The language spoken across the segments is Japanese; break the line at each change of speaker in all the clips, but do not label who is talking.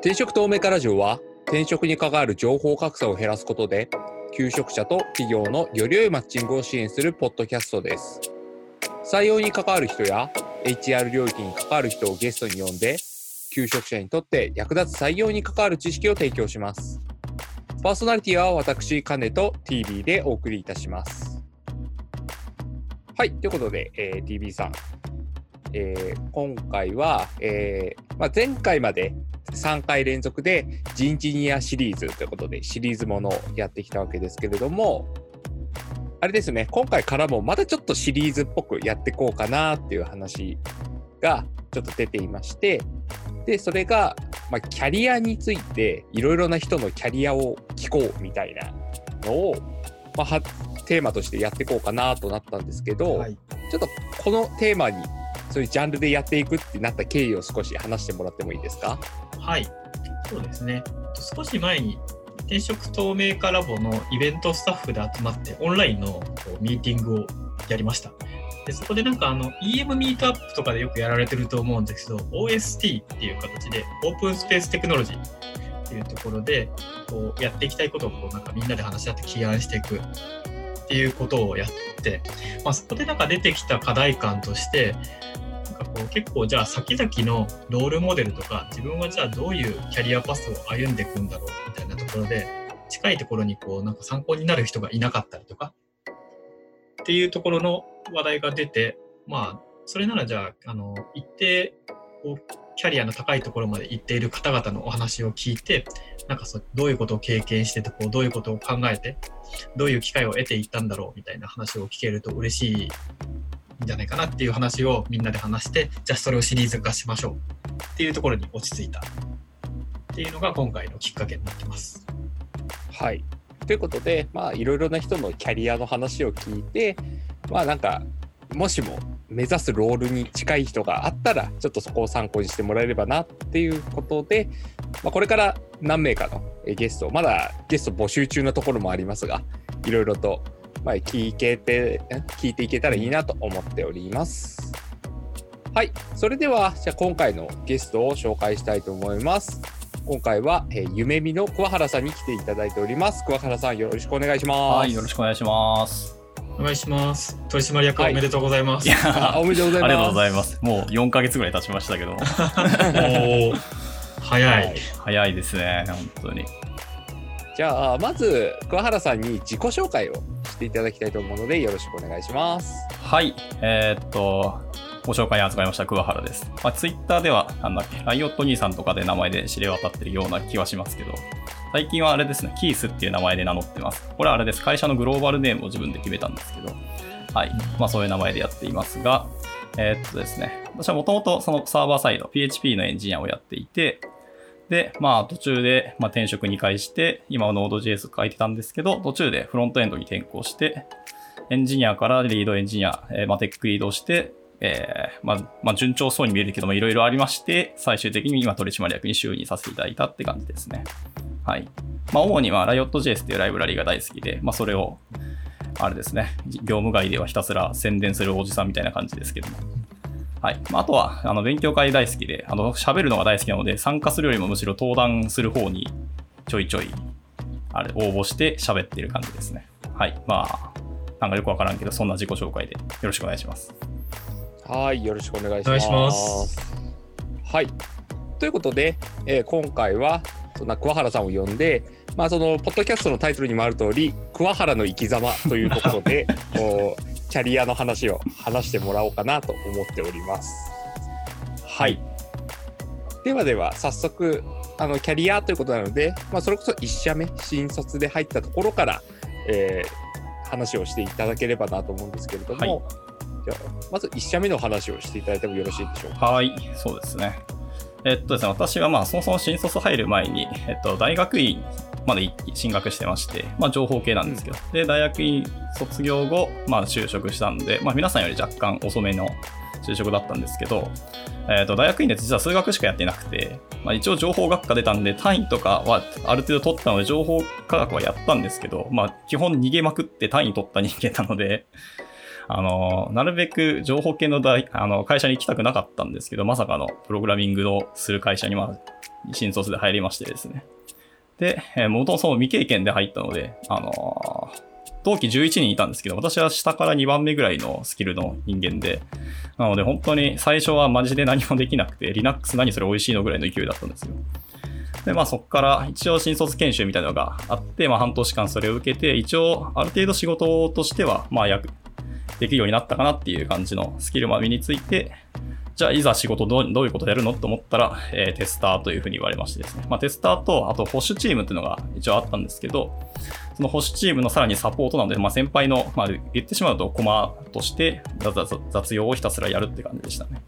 転職透明化ラジオは転職に関わる情報格差を減らすことで求職者と企業のより良いマッチングを支援するポッドキャストです。採用に関わる人や HR 領域に関わる人をゲストに呼んで求職者にとって役立つ採用に関わる知識を提供します。パーソナリティは私、カネと TV でお送りいたします。はい、ということで、えー TV さん、えー今回は、えーまあ、前回まで3回連続で人事ニアシリーズということでシリーズものをやってきたわけですけれども、あれですね、今回からもまたちょっとシリーズっぽくやっていこうかなっていう話がちょっと出ていまして、で、それが、まあ、キャリアについていろいろな人のキャリアを聞こうみたいなのを、まあ、はテーマとしてやっていこうかなとなったんですけど、
はい、
ちょっとこのテーマにそういうジャンルでやっていくってなった経緯を少し話してもらってもいいですか？
はい、そうですね。少し前に転職透明化ラボのイベントスタッフで集まってオンラインのミーティングをやりました。でそこでなんかあの EM ミートアップとかでよくやられてると思うんですけど OST っていう形でオープンスペーステクノロジーっていうところでこうやっていきたいことをこうなんかみんなで話し合って起案していくっていうことをやって、まあ、そこでなんか出てきた課題感としてかこう結構じゃあ先々のロールモデルとか自分はじゃあどういうキャリアパスを歩んでいくんだろうみたいなところで近いところにこうなんか参考になる人がいなかったりとかっていうところの話題が出てまあそれならじゃああの一定こうキャリアの高いところまで行っている方々のお話を聞いてなんかそうどういうことを経験しててこうどういうことを考えてどういう機会を得ていったんだろうみたいな話を聞けると嬉しいんじゃないかなっていう話をみんなで話してじゃあそれをシリーズ化しましょうっていうところに落ち着いたっていうのが今回のきっかけになってます。
はい。ということで、まあ、いろいろな人のキャリアの話を聞いて、まあ、なんか、もしも目指すロールに近い人があったら、ちょっとそこを参考にしてもらえればなっていうことで、まあ、これから何名かのゲスト、まだゲスト募集中のところもありますが、いろいろと、まあ、聞けて、ん聞いていけたらいいなと思っております。はい。それでは、じゃあ今回のゲストを紹介したいと思います。今回は、えー、夢見の桑原さんに来ていただいております。桑原さん、よろしくお願いします。
はい、よろしくお願いします。
お願いします。取締役
はい
おめでとうございます。
いや
あおめでとうございます。
ありがとうございます。もう4ヶ月ぐらい経ちましたけど
早い。
はい
早いですね、本当に。
じゃあ、まず、桑原さんに自己紹介をしていただきたいと思うので、よろしくお願いします。
はい、えーっと、ご紹介に預かりました桑原です。まあ、ツイッターでは、なんだっけ、ライオット兄さんとかで名前で知れ渡ってるような気はしますけど、最近はあれですね、キースっていう名前で名乗ってます。これはあれです、会社のグローバルネームを自分で決めたんですけど、はい、まあそういう名前でやっていますが、えーっとですね、私はもともとそのサーバーサイド、PHP のエンジニアをやっていて、で、まあ途中で、まあ、転職2回して、今は Node.js 書いてたんですけど、途中でフロントエンドに転向して、エンジニアからリードエンジニア、えーまあ、テックリードして、えーまあ、まあ、順調そうに見えるけども、いろいろありまして、最終的に今取締役に就任させていただいたって感じですね。はい。まあ、主には Riot.js っていうライブラリが大好きで、まあ、それを、あれですね、業務外ではひたすら宣伝するおじさんみたいな感じですけども。はい。まあ、あとは、あの、勉強会大好きで、あの、喋るのが大好きなので、参加するよりもむしろ登壇する方にちょいちょい、あれ、応募して喋ってる感じですね。はい。まあ、なんかよくわからんけど、そんな自己紹介でよろしくお願いします。
はい、よろしくお願いします。
お願いします
はい。ということで、えー今回は、な桑原さんを呼んで、まあ、その、ポッドキャストのタイトルにもある通り、桑原の生き様というところで、こう、キャリアの話を話してもらおうかなと思っております。はい。ではでは、早速、あの、キャリアということなので、まあ、それこそ1社目、新卒で入ったところから、えー話をしていただければなと思うんですけれども、
はい
じゃあ、まず1社目の話をしていただいてもよろしいでしょうか？
はい、そうですね。えっとですね、私はまあそもそも新卒入る前に、えっと、大学院まで進学してまして、まあ、情報系なんですけど、で、大学院卒業後、まあ、就職したんで、まあ、皆さんより若干遅めの就職だったんですけど、えっと、大学院で実は数学しかやってなくて、まあ、一応情報学科出たんで、単位とかはある程度取ったので、情報科学はやったんですけど、まあ、基本逃げまくって単位取った人間なので、あの、なるべく情報系の大あの会社に行きたくなかったんですけど、まさかのプログラミングをする会社に、まあ、新卒で入りましてですね。で、えー、もとも未経験で入ったので、あのー同期11人いたんですけど、私は下から2番目ぐらいのスキルの人間で、なので本当に最初はマジで何もできなくて、Linux 何それ美味しいのぐらいの勢いだったんですよ。で、まあそこから一応新卒研修みたいなのがあって、まあ半年間それを受けて、一応ある程度仕事としては、まあ役、できるようになったかなっていう感じのスキルも身について、じゃあいざ仕事どういうことやるのと思ったら、えー、テスターというふうに言われましてですね。まあテスターと、あと保守チームっていうのが一応あったんですけど、その保守チームのさらにサポートなので、まあ先輩の、まあ言ってしまうとコマとして雑用をひたすらやるって感じでしたね。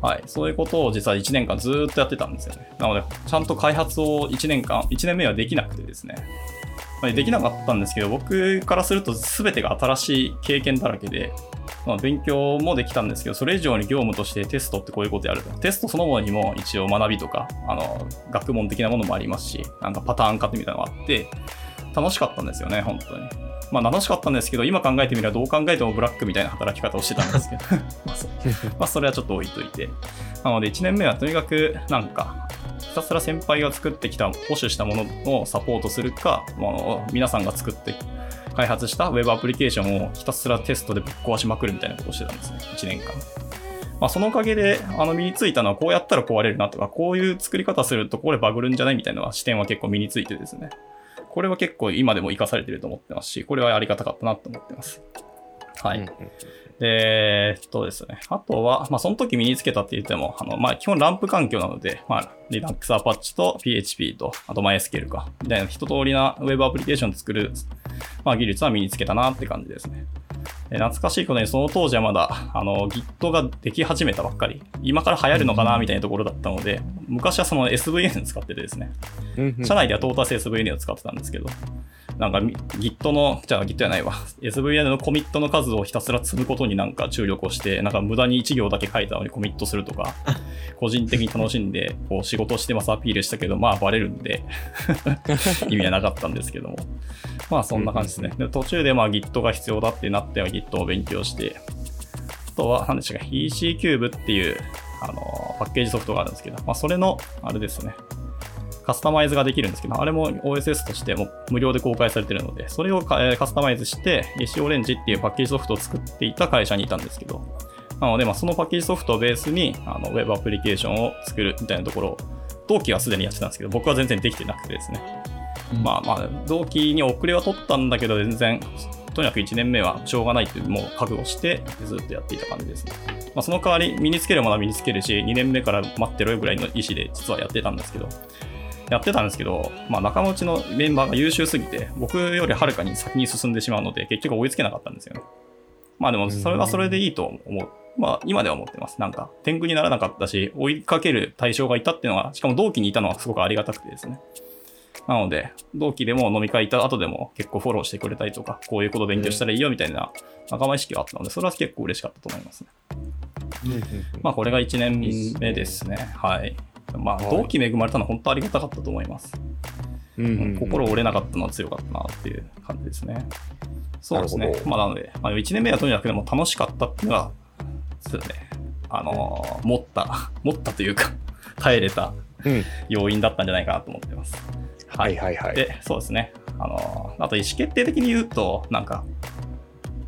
はい、そういうことを実は1年間ずっとやってたんですよね。なので、ちゃんと開発を1年間、1年目はできなくてですね。まあ、できなかったんですけど、僕からすると全てが新しい経験だらけで、まあ、勉強もできたんですけど、それ以上に業務としてテストってこういうことやると。テストそのものにも一応学びとか、あの、学問的なものもありますし、なんかパターン化みたいなのがあって、楽しかったんですよね、本当に。まあ楽しかったんですけど、今考えてみればどう考えてもブラックみたいな働き方をしてたんですけど まあそ、れはちょっと置いといて。なので1年目はとにかくなんか、ひたすら先輩が作ってきた、保守したものをサポートするか、まあ、皆さんが作って開発した Web アプリケーションをひたすらテストでぶっ壊しまくるみたいなことをしてたんですね、1年間。まあ、そのおかげであの身についたのはこうやったら壊れるなとか、こういう作り方するとこれバグるんじゃないみたいな視点は結構身についてですね。これは結構今でも活かされてると思ってますし、これはありがたかったなと思ってます。はい。で、えっとですね。あとは、まあ、その時身につけたって言っても、あの、まあ、基本ランプ環境なので、まあ、Linux Apache と PHP と、あと MySQL か、みたいな一通りな Web アプリケーション作る、まあ、技術は身につけたなって感じですね。懐かしいことに、その当時はまだ、あの、Git ができ始めたばっかり、今から流行るのかな、みたいなところだったので、昔はその SVN 使っててですね、社内ではトータス SVN を使ってたんですけど、なんか Git の、じゃあ Git じゃないわ、SVN のコミットの数をひたすら積むことになんか注力をして、なんか無駄に1行だけ書いたのにコミットするとか、個人的に楽しんで、こう仕事してますアピールしたけど、まあバレるんで 意味はなかったんですけども。まあそんな感じですね。で途中でまあ Git が必要だってなっては Git を勉強して、あとは何でしたか、EC キューブっていうあのパッケージソフトがあるんですけど、まあそれの、あれですね、カスタマイズができるんですけど、あれも OSS としても無料で公開されてるので、それをカスタマイズして、AC オレンジっていうパッケージソフトを作っていた会社にいたんですけど、なので、まあ、そのパッケージソフトをベースにあの Web アプリケーションを作るみたいなところを、同期はすでにやってたんですけど、僕は全然できてなくてですね。うん、まあまあ、同期に遅れは取ったんだけど、全然、とにかく1年目はしょうがないってもう覚悟してずっとやっていた感じですね。まあ、その代わり身につけるものは身につけるし、2年目から待ってろよぐらいの意思で実はやってたんですけど、やってたんですけど、まあ、仲間内のメンバーが優秀すぎて、僕よりはるかに先に進んでしまうので、結局追いつけなかったんですよね。まあでも、それはそれでいいと思う。まあ、今では思ってます。なんか、天狗にならなかったし、追いかける対象がいたっていうのは、しかも同期にいたのはすごくありがたくてですね。なので、同期でも飲み会行った後でも結構フォローしてくれたりとか、こういうこと勉強したらいいよみたいな仲間意識があったので、それは結構嬉しかったと思いますね。まあ、これが1年目ですね。はい。まあ、同期恵まれたのは本当ありがたかったと思います。うん心折れなかったのは強かったなっていう感じですね。そうですね。まあ、なので、まあ、1年目はとにかくでも楽しかったっていうのが、そうね。あのー、持った、持ったというか 耐えれた要因だったんじゃないかなと思ってます。
うん、はいはいはい。
で、そうですね。あのー、あと意思決定的に言うと、なんか、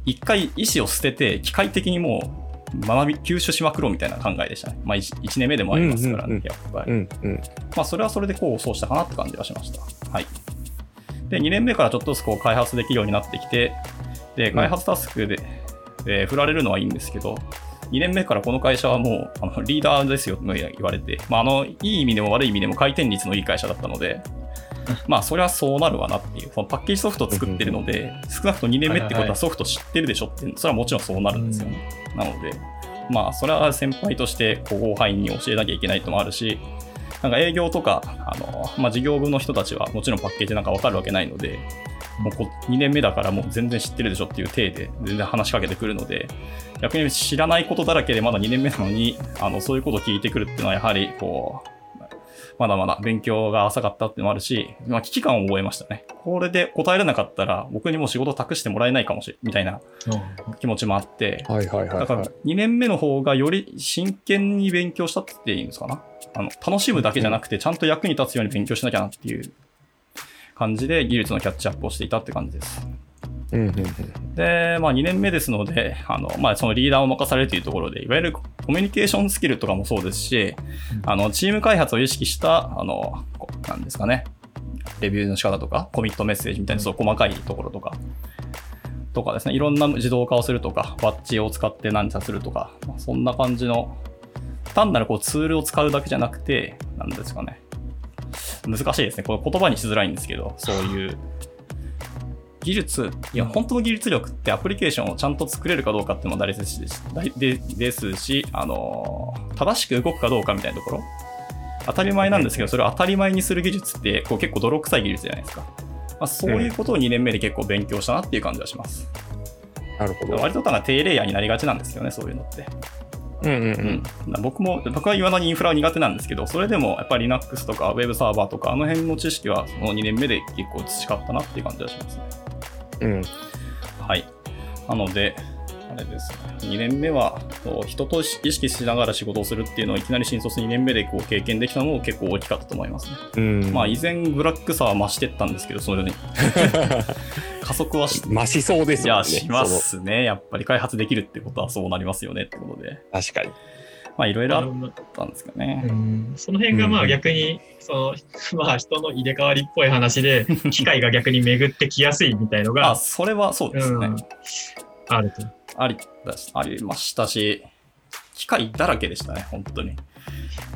一回意思を捨てて、機械的にもう学び、吸収しまくろうみたいな考えでしたね。まあ1、1年目でもありますからね、やっぱり。うんうん、まあ、それはそれでこう、そうしたかなって感じはしました。はい。で、2年目からちょっとずつこう開発できるようになってきて、で、開発タスクで、で振られるのはいいんですけど、2年目からこの会社はもうあのリーダーですよと言われて、まあ、あのいい意味でも悪い意味でも回転率のいい会社だったので、まあそれはそうなるわなっていう、そのパッケージソフトを作ってるので、少なくとも2年目ってことはソフト知ってるでしょって、それはもちろんそうなるんですよね。なので、まあそれは先輩として後輩に教えなきゃいけないともあるし、なんか営業とか、あのまあ、事業部の人たちはもちろんパッケージなんか分かるわけないので、もうこ2年目だからもう全然知ってるでしょっていう体で全然話しかけてくるので、逆に知らないことだらけでまだ2年目なのに、あのそういうことを聞いてくるっていうのはやはりこう、まだまだ勉強が浅かったっていうのもあるし、まあ、危機感を覚えましたね。これで答えられなかったら、僕にもう仕事託してもらえないかもしれみたいな気持ちもあって、
はいはいはい、
だから
はい。
2年目の方がより真剣に勉強したって言っていいんですかな。あの楽しむだけじゃなくて、ちゃんと役に立つように勉強しなきゃなっていう感じで技術のキャッチアップをしていたって感じです。
うんうんうん。
で、まあ、2年目ですので、あのまあ、そのリーダーを任されるというところで、いわゆるコミュニケーションスキルとかもそうですし、あのチーム開発を意識した、あのこなんですかね、レビューの仕方とか、コミットメッセージみたいな、そう細かいところとか、とかですね、いろんな自動化をするとか、バッジを使って何かするとか、まあそんな感じの、単なるこうツールを使うだけじゃなくて、なんですかね、難しいですね、これ言葉にしづらいんですけど、そういう技術、いや、本当の技術力ってアプリケーションをちゃんと作れるかどうかっていうのも大切です大でですし、あのー正しく動くかどうかみたいなところ、当たり前なんですけど、それを当たり前にする技術ってこう結構泥臭い技術じゃないですか。まあ、そういうことを2年目で結構勉強したなっていう感じがします。
なるほど。
割とただ低レイヤーになりがちなんですよね、そういうのって。
うんうんう
うんん、僕も、僕は未だにインフラは苦手なんですけど、それでもやっぱり Linux とか Web サーバーとか、あの辺の知識はその2年目で結構培ったなっていう感じがしますね。
うん。
はい。なので、あれですね、2年目は人と意識しながら仕事をするっていうのをいきなり新卒2年目でこう経験できたのも結構大きかったと思いますね。
うん。
まあ、依然、ブラックさは増してったんですけど、そのように 加速はし
増しそうです
いや、
よね。
しますね。やっぱり開発できるってことはそうなりますよねってことで。
確かに。
まあ、いろいろあったんですかね。
うんその辺がま
うん
あ逆に、その、まあ人の入れ替わりっぽい話で、機械が逆に巡ってきやすいみたいの
あ、
が、
それはそうですね。
うんあると。
ありだし、ありましたし、機械だらけでしたね、本当に。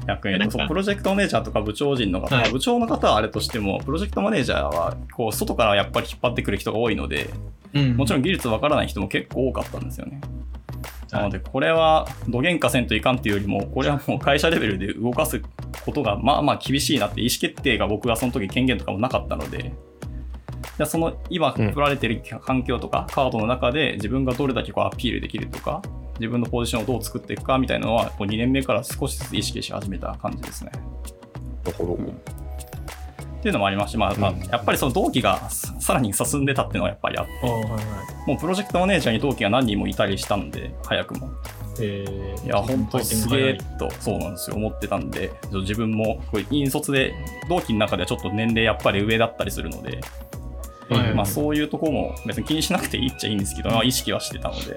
逆に言うと、
なんか
そうプロジェクトマネージャーとか部長陣の方、
はい
部長の方はあれとしても、プロジェクトマネージャーは、こう、外からやっぱり引っ張ってくる人が多いので、もちろん技術わからない人も結構多かったんですよね。なので、これは、どげんかせんといかんっていうよりも、これはもう会社レベルで動かすことが、まあまあ厳しいなって、意思決定が僕がその時権限とかもなかったので、じゃあその今
うん
振られてる環境とか、カードの中で自分がどれだけこうアピールできるとか、自分のポジションをどう作っていくかみたいなのは、こう2年目から少しずつ意識し始めた感じですね。
なるほど。
っていうのもありまして、まあやっぱりその同期がささらに進んでたっていうのはやっぱりあって、
はいはい。
もうプロジェクトマネージャーに同期が何人もいたりしたんで、早くも。
えー
いや、本当すげえ
はい
と、そうなんですよ、思ってたんで、自分も、これ、引率で、同期の中ではちょっと年齢やっぱり上だったりするので、
はい
まあそういうところも別に気にしなくていいっちゃいいんですけど、まあ意識はしてたので、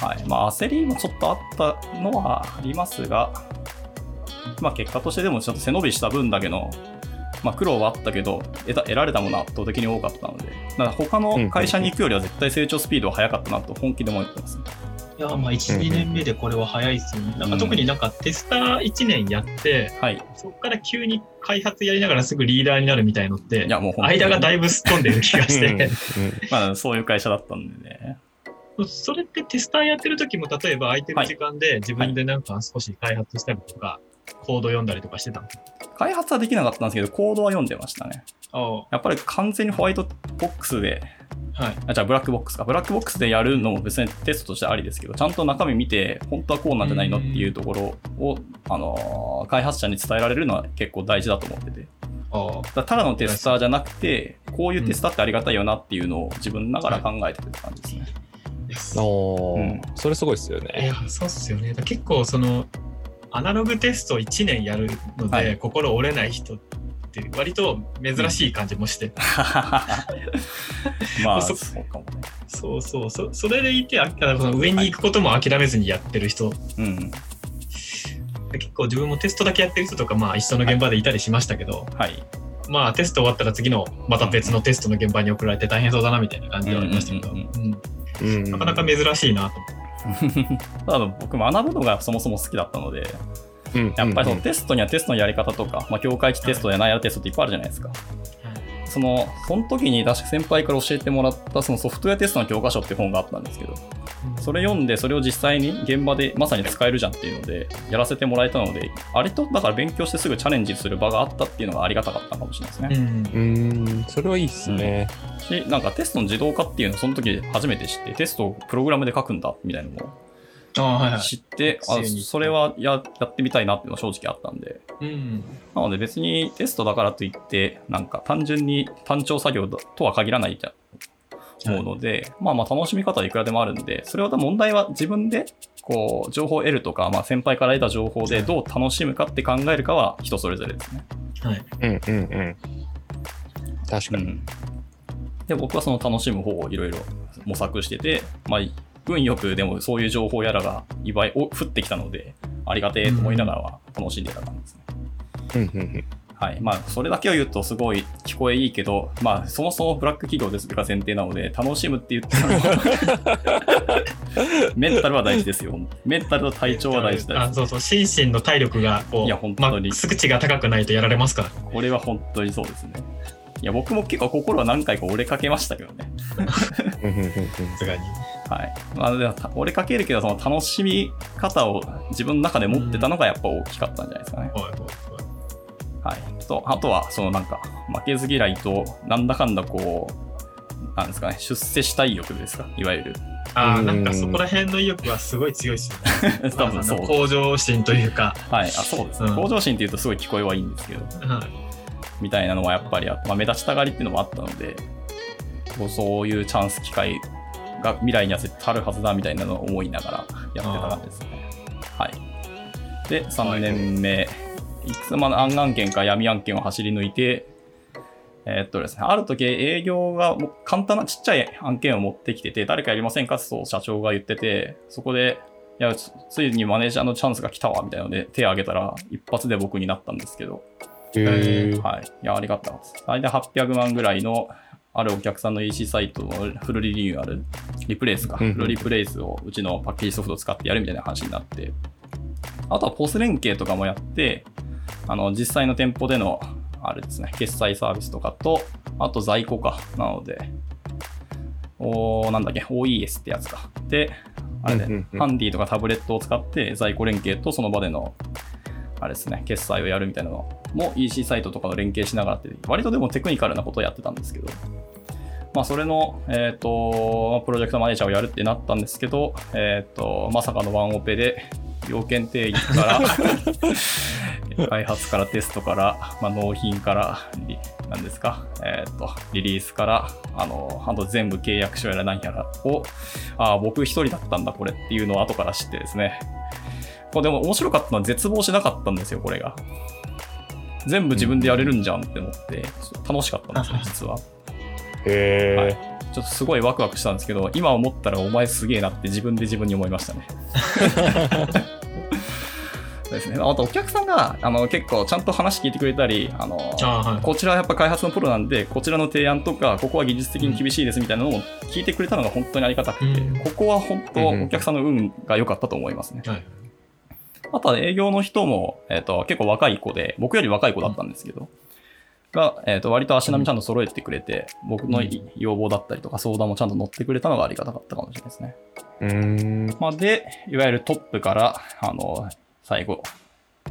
はい。まあ焦りもちょっとあったのはありますが、まあ結果としてでもちょっと背伸びした分だけの、まあ苦労はあったけど、得た得られたものは圧倒的に多かったので、だから他の会社に行くよりは絶対成長スピードは速かったなと本気で思ってますね。
いや、まあ1、2年目でこれは早いですよね。なんか特になんかテスター1年やって、
はい。
そこから急に開発やりながらすぐリーダーになるみたいのって
い、や、もう
間がだいぶすっ飛んでる気がし
うん
て、
まあ、そういう会社だったんでね。
それってテスターやってる時も、例えば空いてる時間で自分でなんか少し開発したりとか、コード読んだりとかしてたの？
開発はできなかったんですけど、コードは読んでましたね。
あ
やっぱり完全にホワイトボックスで、
はい。
あ、じゃあブラックボックスか。ブラックボックスでやるのも別にテストとしてありですけど、ちゃんと中身見て、本当はこうなんじゃないのっていうところを、あのー開発者に伝えられるのは結構大事だと思ってて。
あ
だただのテスターじゃなくて、こういうテスターってありがたいよなっていうのを自分ながら考えてるって感じですね。
あ。
おー
うん
それすごいですよ
い
ね。
や、そうっすよね。だ結構その、アナログテスト1年やるので、
はい。
心折れない人って割と珍しい感じもして、
まあ、
そ
そうかもね。
そうそう。そ、それでいて、あその上に行くことも諦めずにやってる人、
うん。
結構自分もテストだけやってる人とか、まあ一緒の現場でいたりしましたけど、
はい。
まあテスト終わったら次のまた別のテストの現場に送られて大変そうだなみたいな感じではありましたけど、なかなか珍しいなと。
ただ僕学ぶのがそもそも好きだったので、
うん
やっぱりそ
うん
のテストにはテストのやり方とか、まあ、境界値テストやナイアルテストっていっぱいあるじゃないですか。その、その時に確か先輩から教えてもらったそのソフトウェアテストの教科書って本があったんですけど、それ読んでそれを実際に現場でまさに使えるじゃんっていうので、やらせてもらえたので、あれとだから勉強してすぐチャレンジする場があったっていうのがありがたかったかもしれないですね。
うん
うーん、それはいいっすね。
し、なんかテストの自動化っていうのをその時初めて知って、テストをプログラムで書くんだみたいなのも。知って、あ
学生に
それはややってみたいなっていうのは正直あったんで、
うん。
なので別にテストだからといって、なんか単純に単調作業とは限らないと思うので、まあまあ楽しみ方はいくらでもあるんで、それは問題は自分でこう情報を得るとか、まあ先輩から得た情報でどう楽しむかって考えるかは人それぞれですね。
はい。
うんうんうん。確かに。
うん。で、僕はその楽しむ方をいろいろ模索してて、まあ、運よくでもそういう情報やらがいわいお降ってきたので、ありがてえと思いながらは楽しんでた感じですね。
うんうんうん。
はい。まあ、それだけを言うとすごい聞こえいいけど、まあ、そもそもブラック企業ですが前提なので、楽しむって言っても メンタルは大事ですよ。メンタルと体調は大事です。
あそうそう、心身の体力がこう、
いや本当に
マックス値が高くないとやられますから。
これは本当にそうですね。いや、僕も結構心は何回か折れかけましたけどね。
うんうんうんうん
さすがに。
はい。まあ、でもた折れかけるけど、その楽しみ方を自分の中で持ってたのがやっぱ大きかったんじゃないですかね。
はいはいはい。
はい。と、あとは、そのなんか、負けず嫌いと、なんだかんだこう、なんですかね、出世したい欲ですか、いわゆる。
ああ、
うん
なんかそこら辺の意欲はすごい強いですよね。
多分そう。
向上心というか。
はい。あ、そうですね。
うん
向上心って言うとすごい聞こえはいいんですけど、
はい。
みたいなのはやっぱりあまあ、目立ちたがりっていうのもあったので、こうそういうチャンス、機会が未来には絶対あるはずだみたいなのを思いながらやってた感じですね。はい。で、3年目、いくつもの暗案件か闇案件を走り抜いて、えーっとですね、ある時営業がもう簡単なちっちゃい案件を持ってきてて、誰かやりませんかと社長が言ってて、そこで、いや、つついにマネージャーのチャンスが来たわ、みたいなので手を挙げたら、一発で僕になったんですけど、はい。いや、ありがたかったです。大体800万ぐらいの、あるお客さんの EC サイトのフルリニューアル、リプレイスか、
うんうん。
フルリプレイスをうちのパッケージソフトを使ってやるみたいな話になって、あとはポス連携とかもやって、あの、実際の店舗での、あれですね、決済サービスとかと、あと在庫か、なので、おーなんだっけ、OES ってやつか。で、あれで、
うんうんうん。
ハンディとかタブレットを使って在庫連携とその場でのあれですね、決済をやるみたいなのも EC サイトとかと連携しながらって、割とでもテクニカルなことをやってたんですけど、まあ、それの、えっ、と、プロジェクトマネージャーをやるってなったんですけど、えっ、と、まさかのワンオペで、要件定義から、開発からテストから、まあ、納品から、リなんですか、えっ、と、リリースから、あの、あと全部契約書やら何やらを、ああ、僕一人だったんだ、これっていうのを後から知ってですね、これでも面白かったのは絶望しなかったんですよ、これが。全部自分でやれるんじゃんって思って、楽しかったんですよ、実は。
へ
はい
ー
ちょっとすごいワクワクしたんですけど、今思ったらお前すげえなって自分で自分に思いましたね。ですね。あとお客さんがあの結構ちゃんと話聞いてくれたり、あの
はい
こちらはやっぱ開発のプロなんで、こちらの提案とか、ここは技術的に厳しいですみたいなのを聞いてくれたのが本当にありがたくて、
うん
ここは本当
うんうん
お客さんの運が良かったと思いますね。
はい。
あとは営業の人も、えっと結構若い子で、僕より若い子だったんですけど、が、えっと割と足並みちゃんと揃えてくれて、僕のい要望だったりとか相談もちゃんと乗ってくれたのがありがたかったかもしれないですね。
うーん。
まあ、で、いわゆるトップから、あの、最後、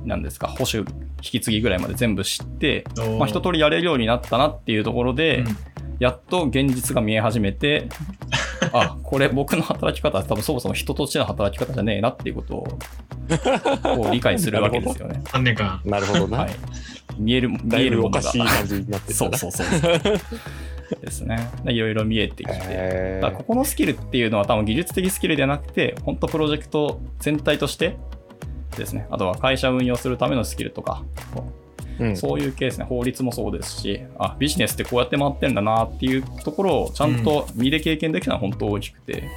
なんですか、保守引き継ぎぐらいまで全部知って、まあ、一通りやれるようになったなっていうところで、
うん
やっと現実が見え始めて、あ、これ僕の働き方は多分そもそも人としての働き方じゃねえなっていうことを こう理解するわけですよね。
3年間。
なるほどな。
はい。見える、見えるものが
ぶおかしい。感じになって
そう
う。
そうそう。ですね。でいろいろ見えてきて。
へ
だここのスキルっていうのは多分技術的スキルではなくて、本当プロジェクト全体としてですね。あとは会社運用するためのスキルとか、
ーうん
そういうケースね、法律もそうですし、あ、ビジネスってこうやって回ってんだなっていうところをちゃんと身で経験できたのは本当大きくて、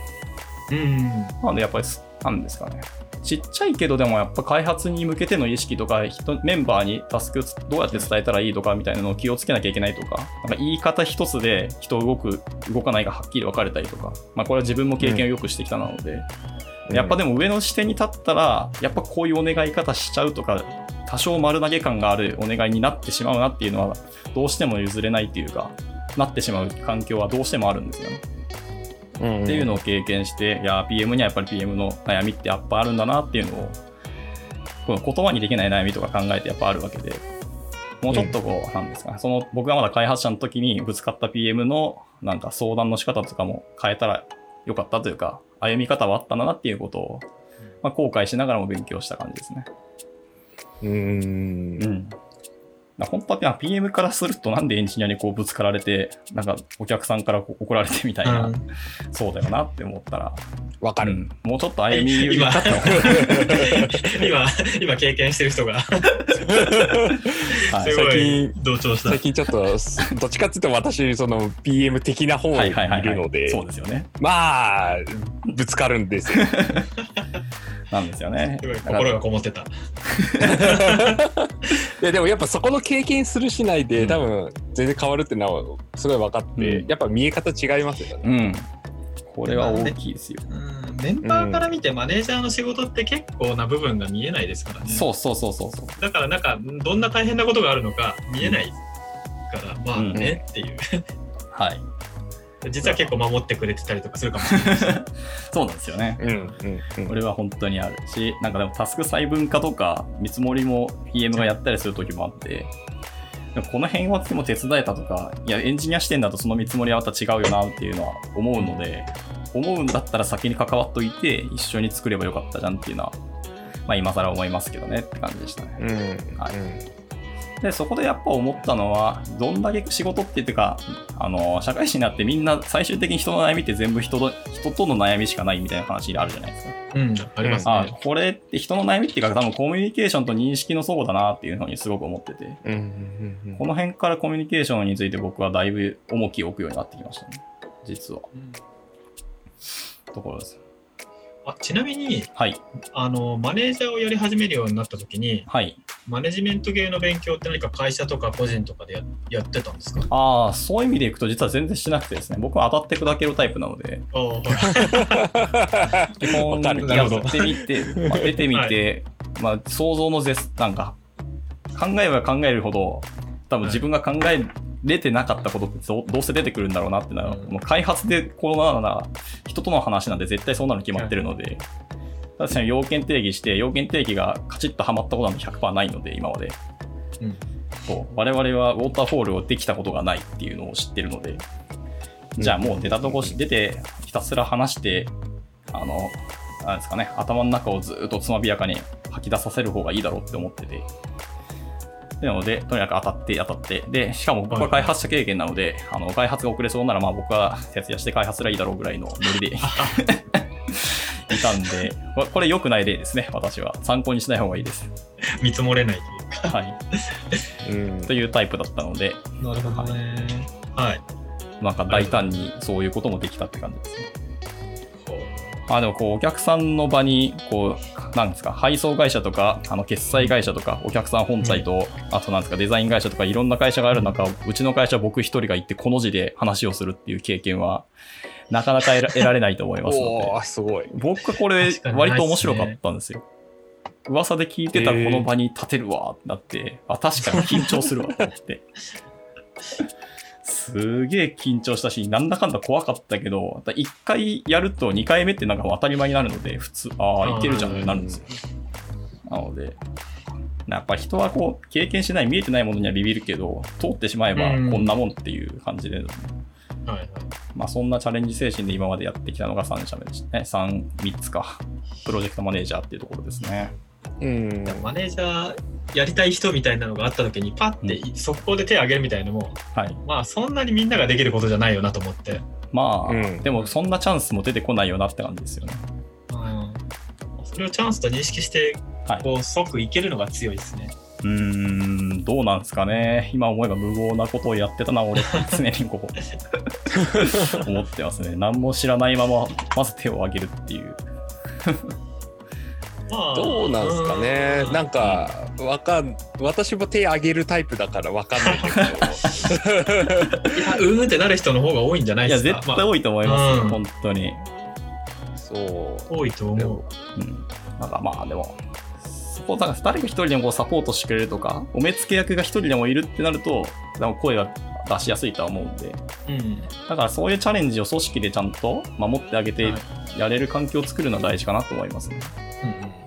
うん。
なのでやっぱりす、なんですかね。ちっちゃいけどでもやっぱ開発に向けての意識とか人メンバーにタスクどうやって伝えたらいいとかみたいなのを気をつけなきゃいけないとかなんか言い方一つで人動く動かないがはっきり分かれたりとか、まあ、これは自分も経験をよくしてきたなので、やっぱでも上の視点に立ったらやっぱこういうお願い方しちゃうとか多少丸投げ感があるお願いになってしまうなっていうのはどうしても譲れないっていうかなってしまう環境はどうしてもあるんですよね。
うん
っていうのを経験して、いや、PM にはやっぱり PM の悩みってやっぱあるんだなっていうのを、この言葉にできない悩みとか考えてやっぱあるわけで、もうちょっとこう、なんですかね、その僕がまだ開発者の時にぶつかった PM のなんか相談の仕方とかも変えたらよかったというか、歩み方はあったんだなっていうことをまあ、後悔しながらも勉強した感じですね。
うーん。
うん。本当は PM からするとなんでエンジニアにこうぶつかられて、なんかお客さんからこう怒られてみたいな、
うん
そうだよなって思ったら、
わかる。
うんもうちょっと歩み寄りったのかな
今、今経験してる人が、
はい
すごい
最近
同調した
最。近ちょっと、どっちかっていうと私、その PM 的な方にい
はいはいはい、はい。
るので、
そうですよね。
まあ、ぶつかるんですよ。
なんですよね。
心がこもってた。
いやでもやっぱそこの経験するしないで、
うん
多分全然変わるっていうのはすごい分かって、
うん
やっぱ見え方違いますよね。
うん。これは大きいですよ。
うんメンバーから見てマネージャーの仕事って結構な部分が見えないですからね。
そうそうそうそうそう。
だからなんかどんな大変なことがあるのか見えないから、まあねっていう。
はい。
実は結構守ってくれてたりとかするかもしれないし。
そうなんですよね。
うんうんうん
これは本当にあるし、なんかでもタスク細分化とか見積もりも PM がやったりする時もあって、でもこの辺はでも手伝えたとか、いや、エンジニア視点だとその見積もりはまた違うよなっていうのは思うので、思うんだったら先に関わっといて、一緒に作ればよかったじゃんっていうのは、まあ今更思いますけどねって感じでしたね。
うん
はいで、そこでやっぱ思ったのは、どんだけ仕事って言ってか、あの、社会人になってみんな最終的に人の悩みって全部人と人との悩みしかないみたいな話があるじゃないですか。
うん、あります
あ
ね。
これって人の悩みっていうか多分コミュニケーションと認識の相互だなっていうふうにすごく思ってて、
うんうんうん
この辺からコミュニケーションについて僕はだいぶ重きを置くようになってきましたね。実は。
うん
ところです。
あちなみに
はい。
あの、マネージャーをやり始めるようになった時に、
はい。
マネジメント系の勉強って何か会社とか個人とかでややってたんですか？
ああ、そういう意味でいくと実は全然しなくてですね、僕は当たって砕けるタイプなので。基本やってみて、まあ出てみて、まあ想像の絶、なんか、考えれば考えるほど、多分自分が考えれてなかったことってどどうせ出てくるんだろうなってのは、
うん
もう開発でこうなるなら、人との話なんで絶対そうなるの決まってるので、確かに要件定義して、要件定義がカチッとはまったことなんて100%ないので、今まで。
うん
そう我々はウォーターフォールをできたことがないっていうのを知ってるので、じゃあもう出たとこし出て、ひたすら話して、あの、なんですかね、頭の中をずっとつまびやかに吐き出させる方がいいだろうって思ってて。なので、とにかく当たって当たって、で、しかも僕は開発者経験なので、あの、開発が遅れそうなら、まあ僕は徹夜して開発すればいいだろうぐらいのノリで いたんで、ここれ良くない例ですね、私は。参考にしない方がいいです。
見積もれないというか。
はい。
うん
というタイプだったので、
なるほどね。はい。
なんか大胆にそういうこともできたって感じですね。まあでもこうお客さんの場にこうなんですか配送会社とかあの決済会社とかお客さん本体と、あとなんですかデザイン会社とかいろんな会社がある中、うちの会社僕一人が行ってこの字で話をするっていう経験はなかなか得ら得られないと思いますの
お
で
ーすごい。
僕はこれ割と面白かったんですよ。噂で聞いてたこの場に立てるわってなって、あ確かに緊張するわと思って。すげえ緊張したし、なんだかんだ怖かったけど、1回やると2回目ってなんか当たり前になるので、普通、ああ、いけるじゃんってなるんですよ。なので、やっぱ人はこう、経験しない、見えてないものにはビビるけど、通ってしまえば
うん
こんなもんっていう感じで、
はいはい。
まあそんなチャレンジ精神で今までやってきたのが3社目でしたね。3、3つか。プロジェクトマネージャーっていうところですね。
うん
マネージャーやりたい人みたいなのがあった時にパッて速攻で手を挙げるみたいのも、
はい。
まあそんなにみんなができることじゃないよなと思って、
まあ、
うん
でもそんなチャンスも出てこないよなって感じですよね。
うん、それをチャンスと認識して
はい。
こう即いけるのが強いですね。
うーん、どうなんですかね。今思えば無謀なことをやってたな、俺。常にこう、思ってますね。何も知らないまま、まず手を挙げるっていう。
まあ
どうなんすかね
う。
なんか、わかん、私も手挙げるタイプだからわかんないけど。
いやうーんってなる人の方が多いんじゃない
いや、
ですか。
絶対多いと思いますよ、
うん
本当に。
そう。
まあ多いと思う
でも。
うん。なんかまあ、でも、そこ、なんか誰か一人でもこうサポートしてくれるとか、お目付け役が一人でもいるってなると、なんか声が出しやすいとは思うんで。
うん。
だからそういうチャレンジを組織でちゃんと守ってあげて
はい
やれる環境を作るのは大事かなと思いますね。
うん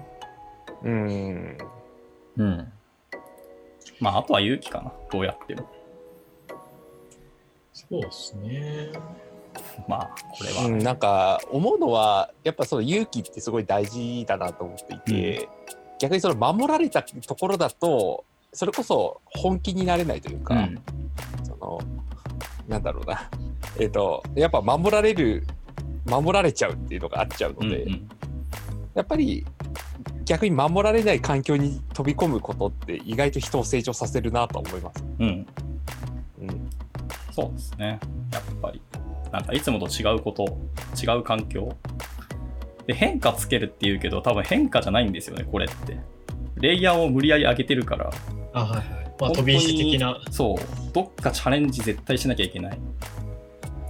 うん
うん。
うん。まあ、あとは勇気かな。どうやっても。
そうですね。
まあ、これは。
うん、なんか思うのはやっぱその勇気ってすごい大事だなと思っていて、逆にその守られたところだとそれこそ本気になれないというか、
うん
そのなんだろうなえっ、とやっぱ守られる守られちゃうっていうのがあっちゃうので、
うんうん
やっぱり逆に守られない環境に飛び込むことって意外と人を成長させるなとは思います。
うん、
うん
そうですね。やっぱり。なんかいつもと違うこと、違う環境。で、変化つけるっていうけど、多分変化じゃないんですよね、これって。レイヤーを無理やり上げてるから、
あはいはい。まあ、
本当に
飛び石的な。
そう、どっかチャレンジ絶対しなきゃいけない。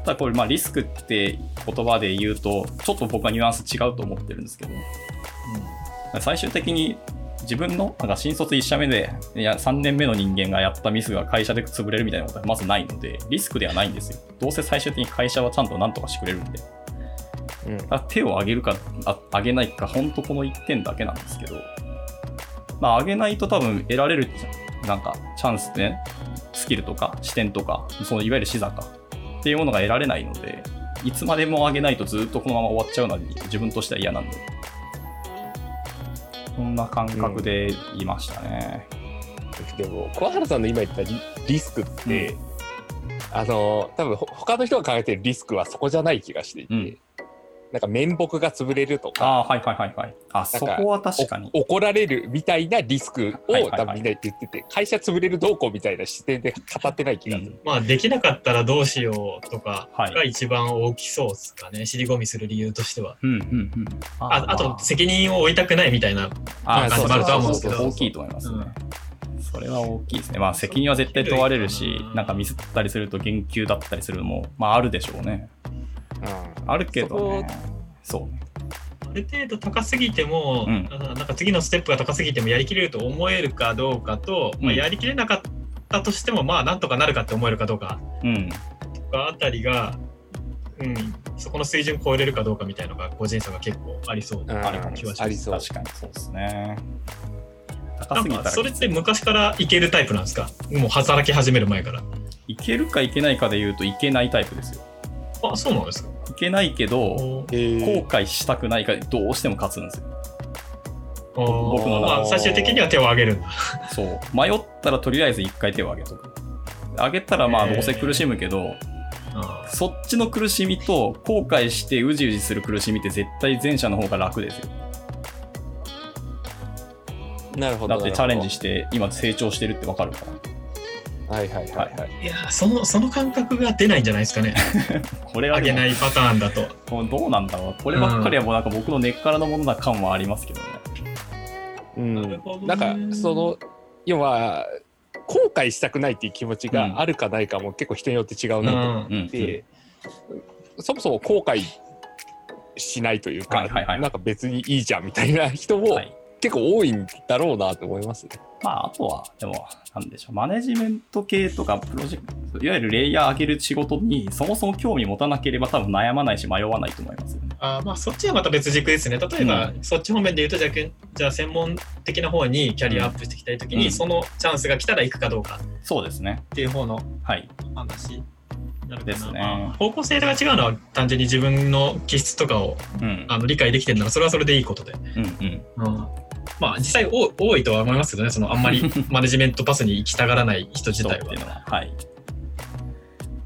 ただこれ、まあリスクって言葉で言うと、ちょっと僕はニュアンス違うと思ってるんですけど、最終的に自分のなんか新卒1社目でいや3年目の人間がやったミスが会社で潰れるみたいなことはまずないのでリスクではないんですよ。どうせ最終的に会社はちゃんと何とかしてくれるんで
うん。
手を挙げるかあ挙げないか本当この1点だけなんですけどまあ挙げないと多分得られるなんかチャンスね。スキルとか視点とかそのいわゆる視座か。っていうものが得られないのでいつまでも上げないとずっとこのまま終わっちゃうのは自分としては嫌なんでそんな感覚でいましたね。
でも桑原さんの今言ったリリスクって、あの多分ほ他の人が考えてるリスクはそこじゃない気がしていて、
うん
なんか面目が潰れるとか
ああ、はいはいはいはい。あ、そこは確かに。
お怒られるみたいなリスクを、
はいはいはい
多分みんな言ってて会社潰れるどうこうみたいな視点で語ってない気がする。
まあ、できなかったらどうしようとか
はい
が一番大きそうですかね。尻込みする理由としては。
うんうんうん。
ああと、責任を負いたくないみたいな。
あ
そうそう
あるとは思うんですけど
大きいと思いますね。それは大きいですね。まあ責任は絶対問われるし
う、ん
なんかミスったりすると言及だったりするのも、まああるでしょうね。
うん
あるけどね。そうね。
ある程度高すぎても、
うん
あなんか次のステップが高すぎてもやりきれると思えるかどうかと、まあ、
うん
やりきれなかったとしても、まあ、なんとかなるかって思えるかどうか
うん。
とかあたりが、うん、そこの水準超えれるかどうかみたいなのが個人差が結構ありそう
うん
ある気はします。
ありそう。
確かにそうですね。
なん
高すぎ
それって昔からいけるタイプなんですか？もう働き始める前から。
いけるかいけないかで言うといけないタイプですよ。
あ、そうなんですか？
いけないけど、後悔したくないかでどうしても勝つんですよ。
僕
の
まあ、最終的には手を挙げるんだ。
そう。迷ったらとりあえず一回手を挙げとく。挙げたらまあどうせ苦しむけど、
あ
そっちの苦しみと後悔してうじうじする苦しみって絶対前者の方が楽ですよ。
なるほど。
だってチャレンジ
し
して今成長してるってわかるから。
はいはいはいはい。
いやーその、その感覚が出ないんじゃないですかね。
これはでも
上げないパターンだと。
もうどうなんだろう。こればっかりはもうなんか僕の根っからのものな感はありますけどね。
うん
なるほどね
なんかその要は後悔したくないっていう気持ちがあるかないかも結構人によって違うなと思
うん。
って、そもそも後悔しないというか、
はいはいはい
なんか別にいいじゃんみたいな人も
はい。
結構多いんだろうなと思いますね。
まあ、あとは、でも、なんでしょう、マネジメント系とか、プロジェクト、いわゆるレイヤー上げる仕事に、そもそも興味持たなければ、多分悩まないし、迷わないと思いますよね。
あーまあ、そっちはまた別軸ですね。例えば、
う
そっち方面で言うとじゃあ、じゃあ専門的な方にキャリアアップしていきたいときに、
うん
そのチャンスが来たら行くかどうか
そうですね。
っていう方の
はい。
話になるかな。
ですね
まあ方向性が違うのは単純に自分の気質とかを
うん。
あの理解できてるならそれはそれでいいことで。
うんうん。
うんまあ実際多多いとは思いますけどね、そのあんまり マネジメントパスに行きたがらない人自体は
人っていう。のは。はい。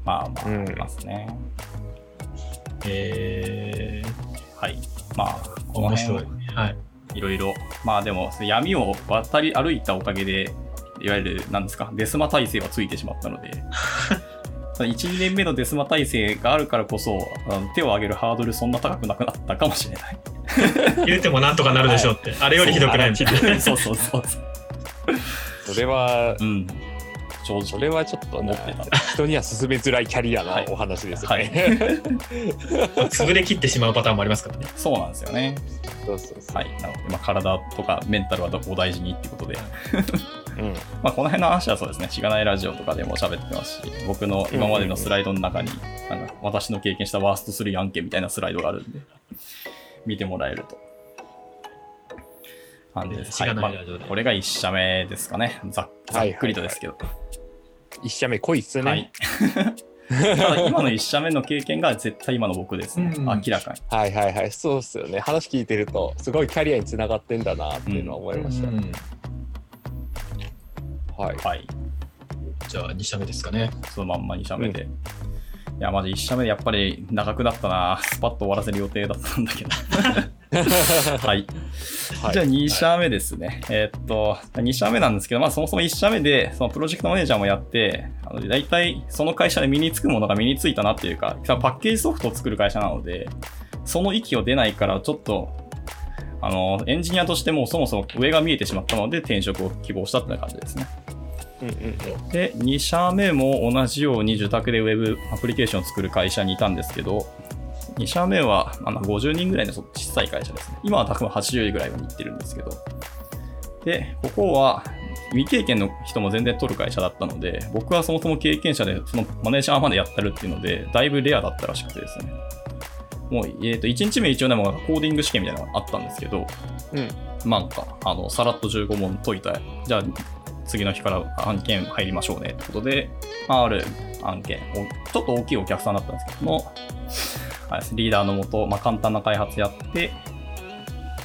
まあまあ、
うん
ありますね。
え
はい。まあ、
ー、
この
面白い
辺。
はい。
いろいろ。まあでも、闇を渡り歩いたおかげで、いわゆる、なんですか、デスマ体制はついてしまったので、1、2年目のデスマ体制があるからこそ、手を挙げるハードルそんな高くなくなったかもしれない。
言うてもなんとかなるでしょうって、あれよりひどくない？みたいな。
そうそうそうそ
れは
うん。正直。
それはちょっとね
思ってた
人には進めづらいキャリア
は
ないお話ですよ
は
ね。
潰れ切ってしまうパターンもありますからね。
そうなんですよね。
そうそうそう。
はい。なので、まあ、体とかメンタルはお大事にっていうことで、
うん
まあ、この辺の話はそうですね、しがないラジオとかでも喋ってますし、僕の今までのスライドの中に、なんか私の経験したワースト3案件みたいなスライドがあるんで、見てもらえると。で、
しがない
まあこれが1社目ですかね。ざっざっくりとですけど。
一社目濃いっすね。
はい。ただ今の1社目の経験が絶対今の僕ですね、
うん
明らかに。
はいはいはい、そうっすよね。話聞いてると、すごいキャリアにつながってんだなっていうのは思いました。
うん
はい。
はい。
じゃあ2社目ですかね。
そのまんま2社目で。いや、マジ1社目でやっぱり長くなったな。スパッと終わらせる予定だったんだけど。はい。
はい
じゃあ2社目ですね。えーっと、2社目なんですけど、まあそもそも1社目で、そのプロジェクトマネージャーもやって、あの大体その会社で身につくものが身についたなっていうか、パッケージソフトを作る会社なので、その域を出ないから、ちょっと、あの、エンジニアとしてもそもそも上が見えてしまったので転職を希望したっていう感じですね。
うんうんうん
で、2社目も同じように受託でウェブアプリケーションを作る会社にいたんですけど、2社目はあの50人ぐらいの小さい会社ですね。今は多分80人ぐらいに行ってるんですけど。で、ここは未経験の人も全然取る会社だったので、僕はそもそも経験者でそのマネージャーまでやってるっていうので、だいぶレアだったらしくてですね。もう、えっ、と、1日目一応でもコーディング試験みたいなのがあったんですけど、
うん。
まあなんか、あの、さらっと15問解いた、じゃあ次の日から案件入りましょうねってことで、まあ、ある案件、おちょっと大きいお客さんだったんですけども、はいリーダーのもと、まあ、簡単な開発やって、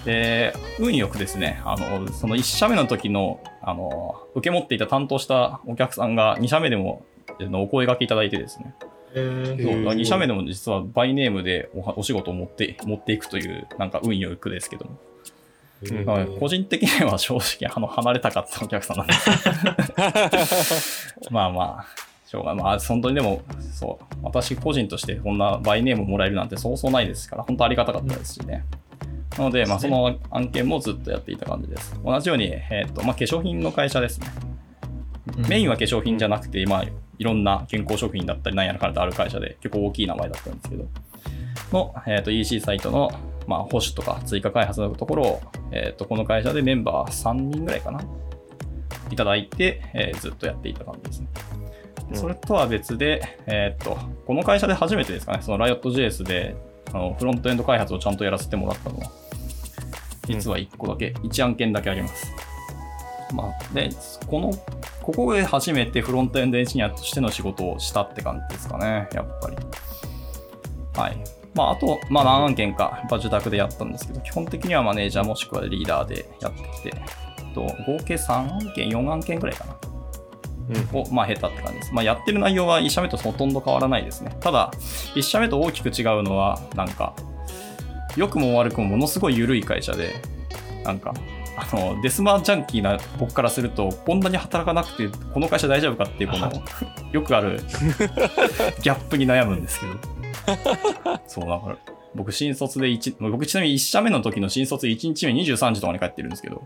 で、運よくですね、あの、その1社目の時の、あの、受け持っていた担当したお客さんが2社目でもあのお声掛けいただいてですね、2社目でも実はバイネームでおお仕事を持って持っていくという、なんか運よくですけども、
うん
はい個人的には正直あの離れたかったお客さんなんです まあまあ、しょうがない。まあ、本当にでも、そう、私個人としてこんなバイネームもらえるなんてそうそうないですから、本当ありがたかったですしね。なので、まあ、その案件もずっとやっていた感じです。同じように、えっ、と、まあ、化粧品の会社ですね。メインは化粧品じゃなくて、まあ、いろんな健康食品だったり、なんやらかんやらある会社で、結構大きい名前だったんですけど、の、えっ、と、EC サイトの、まあ、保守とか追加開発のところを、えっ、と、この会社でメンバー3人ぐらいかな、いただいて、えーずっとやっていた感じですね。
うん
それとは別で、えっ、と、この会社で初めてですかね、その Riot.js で、あのフロントエンド開発をちゃんとやらせてもらったのは、実は1個だけ、1案件だけあります。まあ、で、この、ここで初めてフロントエンドエンジニアとしての仕事をしたって感じですかね、やっぱり。はい。まあ、あと、まあ、何案件か、やっぱ受託でやったんですけど、基本的にはマネージャーもしくはリーダーでやってきて、と合計3案件、4案件ぐらいかな。を、まあ、経たって感じです。まあ、やってる内容は1社目とほとんど変わらないですね。ただ、1社目と大きく違うのは、なんか、良くも悪くもものすごい緩い会社で、なんか、あのデスマージャンキーな僕からすると、こんなに働かなくて、この会社大丈夫かっていう、この、よくある ギャップに悩むんですけど。そう、だから、僕、新卒で1、僕、ちなみに1社目の時の新卒1日目23時とかに帰ってるんですけど、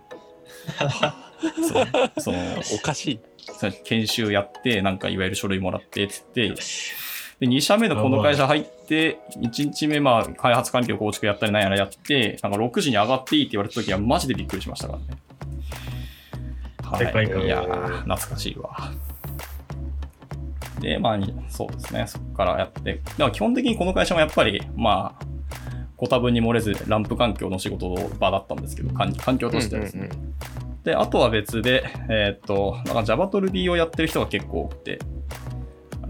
そう、その、
おかしい。
研修やって、なんかいわゆる書類もらってって言って、で、2社目のこの会社入って、1日目、まあ、開発環境構築やったりなんやらやって、なんか6時に上がっていいって言われた時は、マジでびっくりしましたからね。はい。
い
やー、懐かしいわ。で、まあ、にそうですね、そこからやって。だから基本的にこの会社もやっぱり、まあ、ご多分に漏れず、ランプ環境の仕事場だったんですけど、環環境としてはですね。で、あとは別で、えーっと、なんか Java と Ruby をやってる人が結構多くて、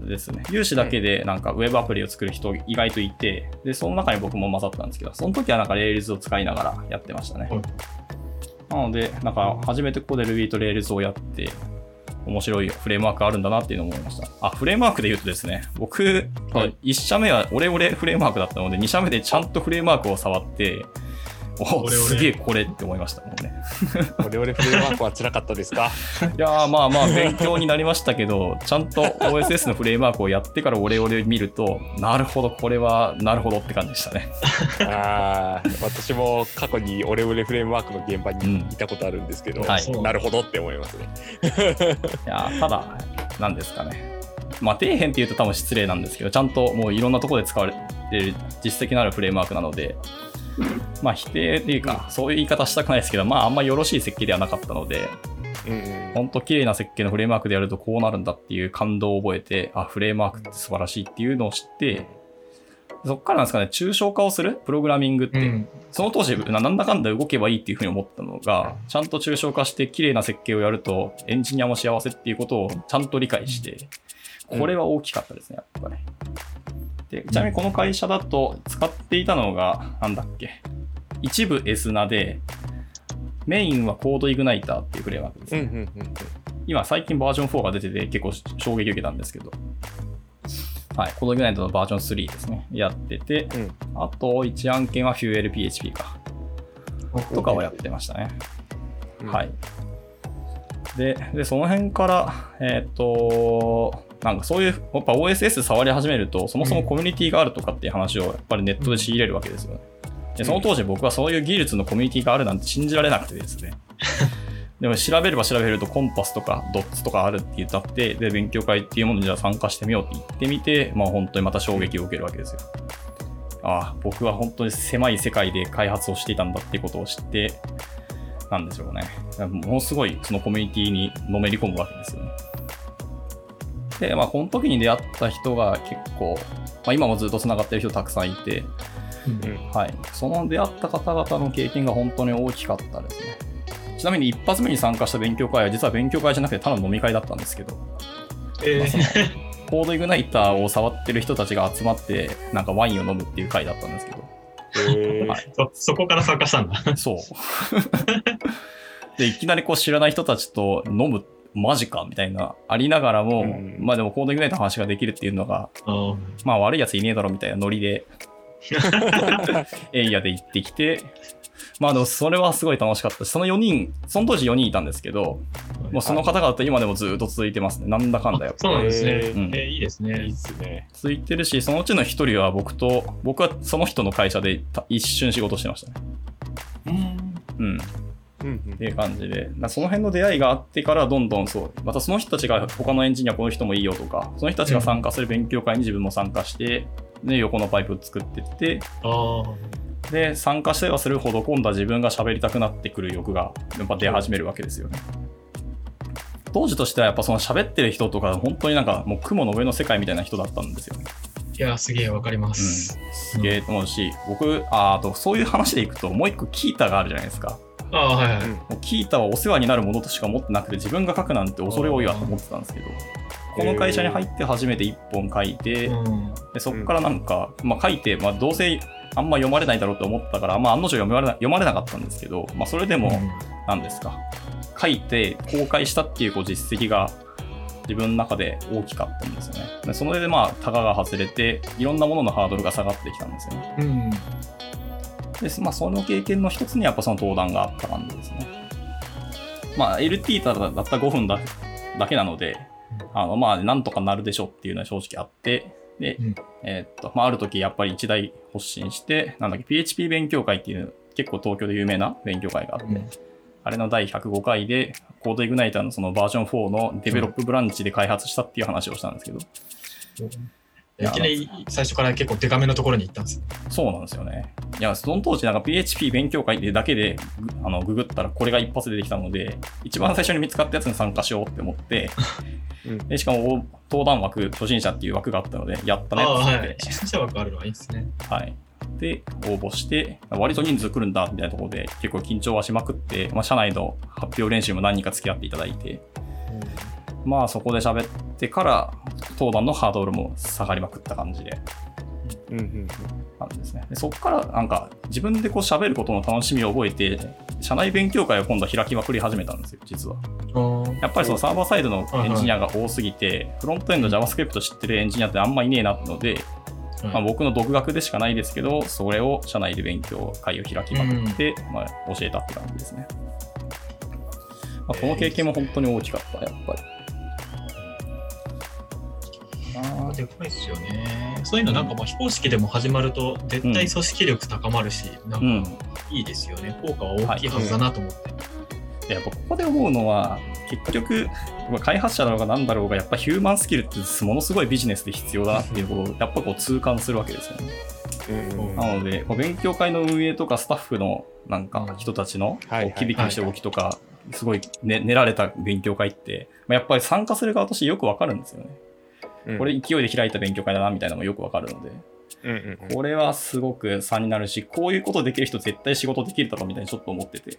ですね、有志だけでなんかウェブアプリを作る人意外といて、で、その中に僕も混ざったんですけど、その時はなんか Rails を使いながらやってましたね。
はい
なので、なんか初めてここで Ruby と Rails をやって、面白いフレームワークあるんだなっていうのを思いました。あ、フレームワークで言うとですね、僕、
はい
1社目はオレオレフレームワークだったので、2社目でちゃんとフレームワークを触って、お
オレオレ
すげえこれって思いましたもんね。
オレオレフレームワークは辛かったですか？
いやーまあまあ勉強になりましたけど、ちゃんと OSS のフレームワークをやってからオレオレ見ると、なるほど、これはなるほどって感じでしたね。
あー私も過去にオレオレフレームワークの現場にいたことあるんですけど、
はい
そう
なるほどって思いますね。
いやーただ、なんですかね。まあ底辺って言うと多分失礼なんですけど、ちゃんともういろんなところで使われてる実績のあるフレームワークなので、まあ否定っていうか、そういう言い方したくないですけど、まああんまよろしい設計ではなかったので、
うんうん
本当綺麗な設計のフレームワークでやるとこうなるんだっていう感動を覚えて、あ、フレームワークって素晴らしいっていうのを知って、そっからなんですかね、抽象化をするプログラミングって、
うん。
その当時、ななんだかんだ動けばいいっていうふうに思ったのが、ちゃんと抽象化して綺麗な設計をやると、エンジニアも幸せっていうことをちゃんと理解して、これは大きかったですね、やっぱり。でちなみにこの会社だと使っていたのが、なんだっけ、一部 S ナで、メインはコードイグナイターっていうフレームワークですね。
うんうんうん
今、最近バージョン4が出てて結構衝撃受けたんですけど、はい、コードイグナイターのバージョン3ですね、やってて、
うん。
あと1案件は FuelPHP か、とかをやってましたね。
うん。
はい。で、でその辺から、えーっと、なんかそういう、やっぱ OSS 触り始めると、そもそもコミュニティがあるとかっていう話をやっぱりネットで仕入れるわけですよね。で、その当時僕はそういう技術のコミュニティがあるなんて信じられなくてですね。でも調べれば調べるとコンパスとかドッツとかあるって言ったって、で、勉強会っていうものにじゃあ参加してみようって言ってみて、まあ本当にまた衝撃を受けるわけですよ。ああ、僕は本当に狭い世界で開発をしていたんだってことを知って、なんでしょうね。ものすごいそのコミュニティにのめり込むわけですよね。で、まあ、この時に出会った人が結構、まあ、今もずっと繋がってる人たくさんいて、
うん
はい。その出会った方々の経験が本当に大きかったですね。ちなみに一発目に参加した勉強会は実は勉強会じゃなくてただの飲み会だったんですけど、
えー
コードイグナイターを触ってる人たちが集まって、なんかワインを飲むっていう会だったんですけど、
へー
はい
そそこから参加したんだ。
そう。で、いきなりこう知らない人たちと飲む、マジかみたいな、ありながらも、
うん
まあでもコードイグナイターの話ができるっていうのが、まあ悪いやついねえだろみたいなノリで、エイヤで行ってきて、まあでもそれはすごい楽しかったし、その4人、その当時4人いたんですけど、もうその方々と今でもずっと続いてますね。なんだかんだやっぱ
そうなんですね。
うん
えーいいです
いい
ね
っ。すね。
続いてるし、そのうちの1人は僕と、僕はその人の会社でた一瞬仕事してましたね。
うん
うん。
うん
っていう感じで、なその辺の出会いがあってから、どんどんそう、またその人たちが他のエンジニアこの人もいいよとか、その人たちが参加する勉強会に自分も参加して、で、横のパイプを作ってって。で、参加してはするほど今度は自分が喋りたくなってくる欲がやっぱ出始めるわけですよね。当時としてはやっぱその喋ってる人とか、本当になんかもう雲の上の世界みたいな人だったんですよね。
いや、すげえわかりま
うん。
す。
すげえと思うし、僕、ああとそういう話でいくと、もう一個キータがあるじゃないですか。
ああ、はいはい。
うん。
もうキータはお世話になるものとしか思ってなくて自分が書くなんて恐れ多いわと思ってたんですけどこの会社に入って初めて1本書いて
うん。
でそこからなんか、まあ、書いて、まあ、どうせあんま読まれないだろうと思ったから、まあ、案の定読まれな読まれなかったんですけど、まあ、それでも何ですか。書いて公開したっていうこう実績が自分の中で大きかったんですよね。でそれでまあタガが外れていろんなもののハードルが下がってきたんですよね。
うん。
で、まあ、その経験の一つにやっぱその登壇があった感じですね。まあ、LT ただだった5分だだけなので、あのまあ、なんとかなるでしょっていうのは正直あって、で、
うん。
えーっと、まあ、ある時やっぱり一大発信して、なんだっけ、PHP 勉強会っていう、結構東京で有名な勉強会があって、
うん。
あれの第105回で、コードイグナイターのそのバージョン4のデベロップブランチで開発したっていう話をしたんですけど、
いきなり最初から結構デカめのところに行ったんです。
そうなんですよね。いや、その当時なんか PHP 勉強会でだけでぐあのググったらこれが一発でできたので、一番最初に見つかったやつに参加しようって思って、
うん
でしかも登壇枠、初心者っていう枠があったので、やったねって、
はい。初心者枠あるのはいいですね。
はい。で、応募して、割と人数来るんだみたいなところで結構緊張はしまくって、まあ、社内の発表練習も何人か付き合っていただいて、まあそこで喋ってから、登壇のハードルも下がりまくった感じで、
うんうん
感じですね。でそこからなんか自分でこう喋ることの楽しみを覚えて、社内勉強会を今度は開きまくり始めたんですよ、実は。やっぱりそのサーバーサイドのエンジニアが多すぎて、フロントエンド JavaScript 知ってるエンジニアってあんまいねえなので、まあ、僕の独学でしかないですけど、それを社内で勉強会を開きまくって、まあ、教えたって感じですね。まあ、この経験も本当に大きかった、やっぱり。あー
でかいですよね。そういうのなんかまあ非公式でも始まると絶対組織力高まるし、な
うんん。
かいいですよね。効果は大きいはずだなと思って。
でやっぱここで思うのは結局まあ開発者だろうが何だろうがやっぱヒューマンスキルってものすごいビジネスで必要だなっていうことをやっぱこう痛感するわけですよね。
うんうん
なのでこう勉強会の運営とかスタッフのなんか人たちのキビキビした動きとかすごい、ね、練られた勉強会って、まあ、やっぱり参加する側としてよくわかるんですよね。
うん
これ勢いで開いた勉強会だなみたいなのもよくわかるので、
うん
これはすごく差になるし、こういうことできる人絶対仕事できるだろうみたいにちょっと思ってて。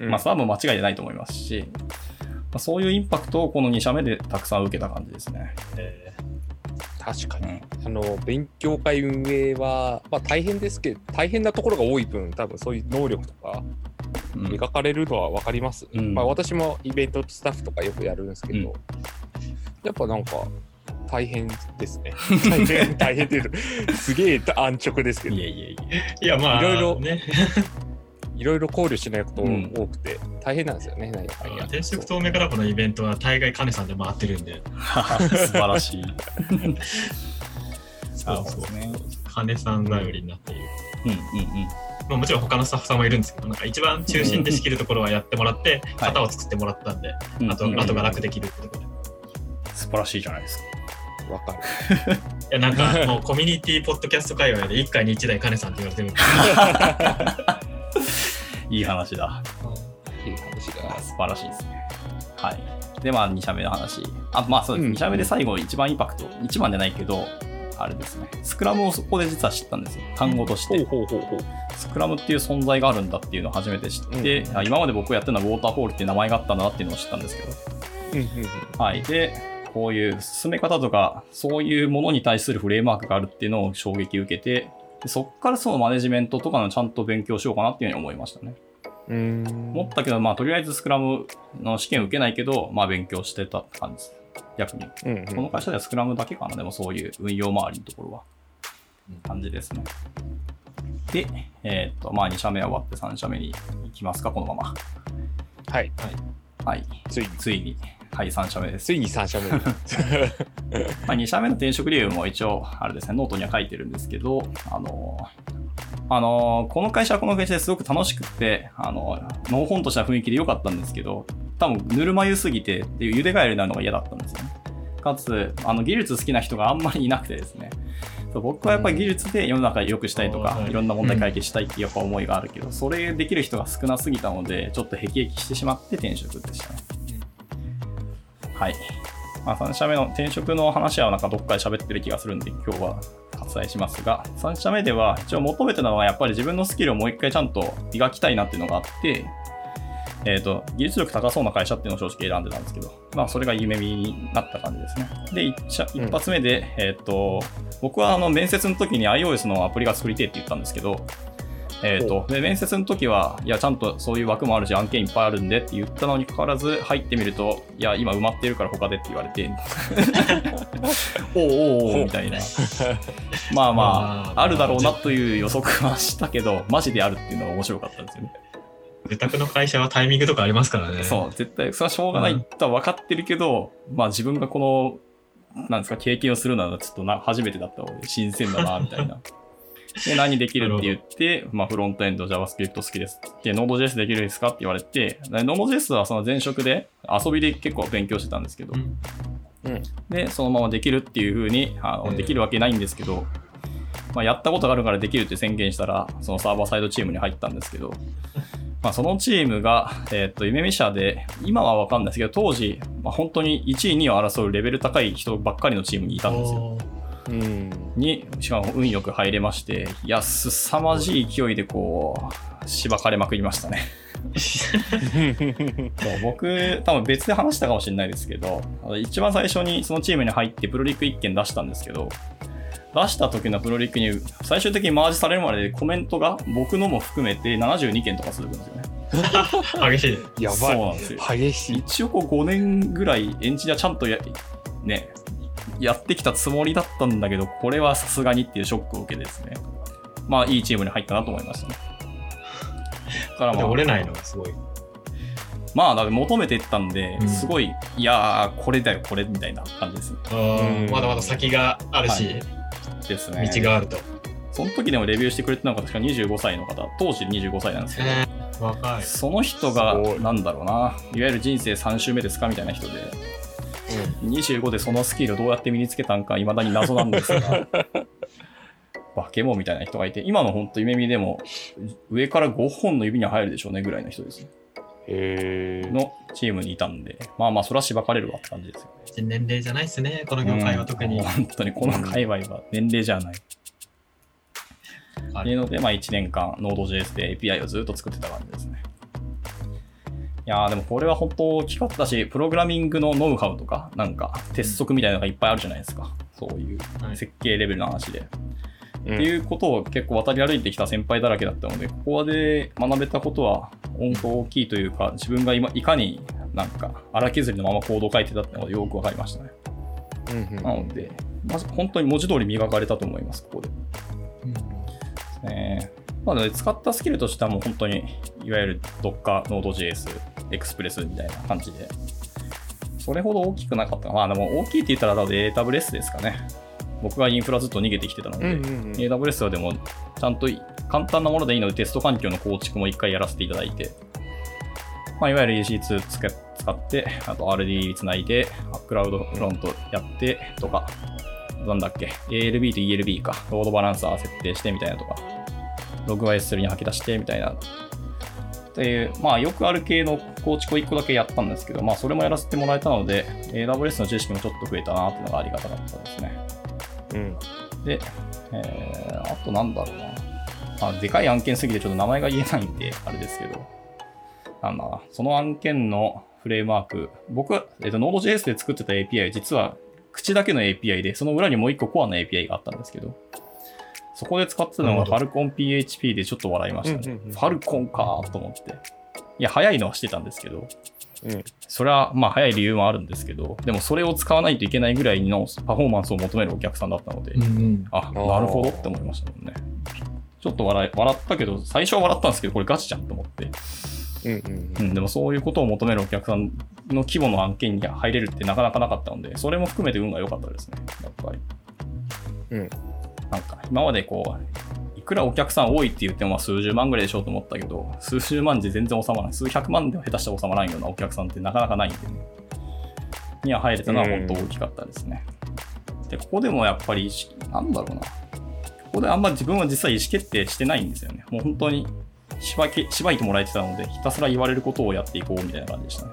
うん
まあ、それはもう間違いないと思いますし、あそういうインパクトをこの2社目でたくさん受けた感じですね。
え
確かに。
うん。
あの、勉強会運営は、まあ大変ですけど、大変なところが多い分、多分そういう能力とか
うん
磨かれるのは分かります。
うん
まあ私もイベントスタッフとかよくやるんですけど、
うん
やっぱなんか大変ですね。大変、大変っていうと、すげえ安直ですけど
い、えいえいえ。
いや、まあ、
いろいろ
ね、
いろいろ考慮しないこと
うん
多くて、大変なんですよね、何やか。
転職透明化ラボのイベントは大概金さんで回ってるんで、
素晴らしい。
そうそう
ね。
金さん頼りになっている。
うんうんうん。
まあ、もちろん他のスタッフさんもいるんですけど、なんか一番中心で仕切るところはやってもらって、
はい
型を作ってもらったんで、あと、
うんうん
あとが楽できるってところで。い
素晴らしいじゃないですか。
わかる。
や、なんかもうコミュニティポッドキャスト界隈で1回に1台金さんって言われてるんで。
いい話だ。
いい話が。
素晴らしいですね。はい。で、まあ、2社目の話。あ、まあ、そうです。
うん
2社目で最後、一番インパクト、一番じゃないけど、あれですね。スクラムをそこで実は知ったんですよ。単語として。
ほうほうほうほう。
スクラムっていう存在があるんだっていうのを初めて知って、
うん
あ今まで僕がやってるのはウォーターフォールっていう名前があったんだなっていうのを知ったんですけど、
うんうんうん
はい。で、こういう進め方とか、そういうものに対するフレームワークがあるっていうのを衝撃受けて、でそこからそのマネジメントとかのちゃんと勉強しようかなっていうふうに思いましたね。
うーん
思ったけど、まあ、とりあえずスクラムの試験受けないけど、まあ、勉強してたって感じです。逆に。
うんうん
この会社ではスクラムだけかな、でもそういう運用周りのところは
うん。
感じですね。で、えーっと、まあ、2社目は終わって3社目に行きますか、このまま。
はい。
はい。
ついに、
ついに、はい、3社目です。
ついに3社目に。
まあ、2社目の転職理由も一応、あれですね、ノートには書いてるんですけど、あのあのこの会社はこの会社ですごく楽しくって、あののほほんとした雰囲気で良かったんですけど、多分ぬるま湯すぎてっていう茹でガエルになるのが嫌だったんですよね。かつ、あの技術好きな人があんまりいなくてですね、僕はやっぱり技術で世の中良くしたいとか、
はい
いろんな問題解決したいっていうやっぱ思いがあるけど、それできる人が少なすぎたので、ちょっと辟易してしまって転職でしたね。はい。まあ、3社目の転職の話はなんかどっかで喋ってる気がするんで、今日は割愛しますが、3社目では一応求めてたのはやっぱり自分のスキルをもう一回ちゃんと磨きたいなっていうのがあって、えっ、と、技術力高そうな会社っていうのを正直選んでたんですけど、まあ、それが夢見になった感じですね。で、一発目で、えっ、と、僕はあの面接の時に iOS のアプリが作りてえって言ったんですけど、えー、とで面接の時は、いや、ちゃんとそういう枠もあるし、案件いっぱいあるんでって言ったのにかかわらず、入ってみると、いや、今埋まってるから他でって言われて、おうおうおうみたいな。まあま
まあ
あ、あるだろうなという予測はしたけど、マジであるっていうのが面白かったんですよね。
受託の会社はタイミングとかありますからね。
そう、絶対、それはしょうがないとは分かってるけど、まあ自分がこの、なんですか、経験をするのはちょっとな初めてだったので、新鮮だな、みたいな。で、何できるって言って、まあフロントエンド JavaScript 好きです。で、Node.js できるですかって言われて、で Node.js はその前職で遊びで結構勉強してたんですけど
う、ん
うん。
で、そのままできるっていう風にあの、
うん
できるわけないんですけど、まあ、やったことがあるからできるって宣言したら、そのサーバーサイドチームに入ったんですけど、まあ、そのチームが、えっと夢見社で、今は分かんないですけど、当時、まあ、本当に1位、2位を争うレベル高い人ばっかりのチームにいたんですよ。に、しかも運よく入れまして、いや、すさまじい勢いでこう、しばかれまくりましたね。そう僕、多分別で話したかもしれないですけど、一番最初にそのチームに入ってプロリック1件出したんですけど、出した時のプロリックに最終的にマージされるまでコメントが僕のも含めて72件とか続くんですよね。
激しい。
やば
そうなんですよ。
い。激しい。
一応こう5年ぐらいエンジニアちゃんとや,、ね、やってきたつもりだったんだけど、これはさすがにっていうショックを受けてですね。まあいいチームに入ったなと思いましたね。だからまあ、
折れないのがすごい。
まあだ求めていったんで
う、ん
すごい、いやー、これだよ、これみたいな感じですね。
まだまだ先があるし、
はいですね。
道があると。
その時でもレビューしてくれてたのが確か25歳の方、当時25歳なんですけど、
えー、若い。
その人がなんだろうな、いわゆる人生3周目ですか？みたいな人で、25でそのスキルをどうやって身につけたんか、いまだに謎なんですが、化け物みたいな人がいて、今の本当夢見でも、上から5本の指に入るでしょうねぐらいの人ですね。のチームにいたんで、まあまあ、それはしばかれるわって感じですよね。
年齢じゃないですね、この業界は特に。
うん本当にこの界隈は年齢じゃない。
あ
っていうので、まあ、1年間 Node.js で API をずっと作ってた感じですね。いやーでもこれは本当大きかったし、プログラミングのノウハウとか、なんか鉄則みたいなのがいっぱいあるじゃないですか。そういう
はい
設計レベルの話で。
うん
っていうことを結構渡り歩いてきた先輩だらけだったので、ここで学べたことは本当大きいというか、自分が今いかになんか荒削りのままコードを書いてたってのがよくわかりましたね。
うんうん
なので、まず本当に文字通り磨かれたと思います、ここで。えーまあ、使ったスキルとしてはもう本当にいわゆる Docker、Node.js、Express みたいな感じで、それほど大きくなかった。まあでも大きいって言ったら多分 AWS ですかね。僕がインフラずっと逃げてきてたので、
うんうんうん。
AWS はでもちゃんと簡単なものでいいのでテスト環境の構築も一回やらせていただいて、まあ、いわゆる EC2 つけ使って、あと RD つないで、クラウドフロントやってとか、なんだっけ、ALB と ELB か、ロードバランサー設定してみたいなとか、ログ YS3 に吐き出してみたいな。っていう、まあよくある系の構築を1個だけやったんですけど、まあそれもやらせてもらえたので、AWS の知識もちょっと増えたなっていうのがありがたかったですね。
うん
で、えー、あとなんだろうな。あ、でかい案件すぎてちょっと名前が言えないんで、あれですけど。なんだな、その案件のフレームワーク、僕は、えっと、Node.js で作ってた API は実は口だけの API で、その裏にもう一個コアの API があったんですけど、そこで使ってたのが
なる
FalconPHP でちょっと笑いましたね。ファルコンかと思って。いや、早いのはしてたんですけど、
うん
それはまあ早い理由もあるんですけど、でもそれを使わないといけないぐらいのパフォーマンスを求めるお客さんだったので、
うんうん
あ、なるほどって思いましたもんね。ちょっと笑い笑ったけど、最初は笑ったんですけど、これガチじゃんと思って。
うんうん
うん、でもそういうことを求めるお客さんの規模の案件に入れるってなかなかなかったので、それも含めて運が良かったですね、やっぱり。
うん
なんか、今までこう、いくらお客さん多いって言ってもまあ数十万ぐらいでしょうと思ったけど、数十万で全然収まらない、数百万では下手したら収まらないようなお客さんってなかなかないんでね。には入れたのは本当大きかったですね。で、ここでもやっぱり意識、なんだろうな。ここであんま自分は実際意思決定してないんですよね。もう本当にしばけしばいてもらえてたので、ひたすら言われることをやっていこうみたいな感じでしたね。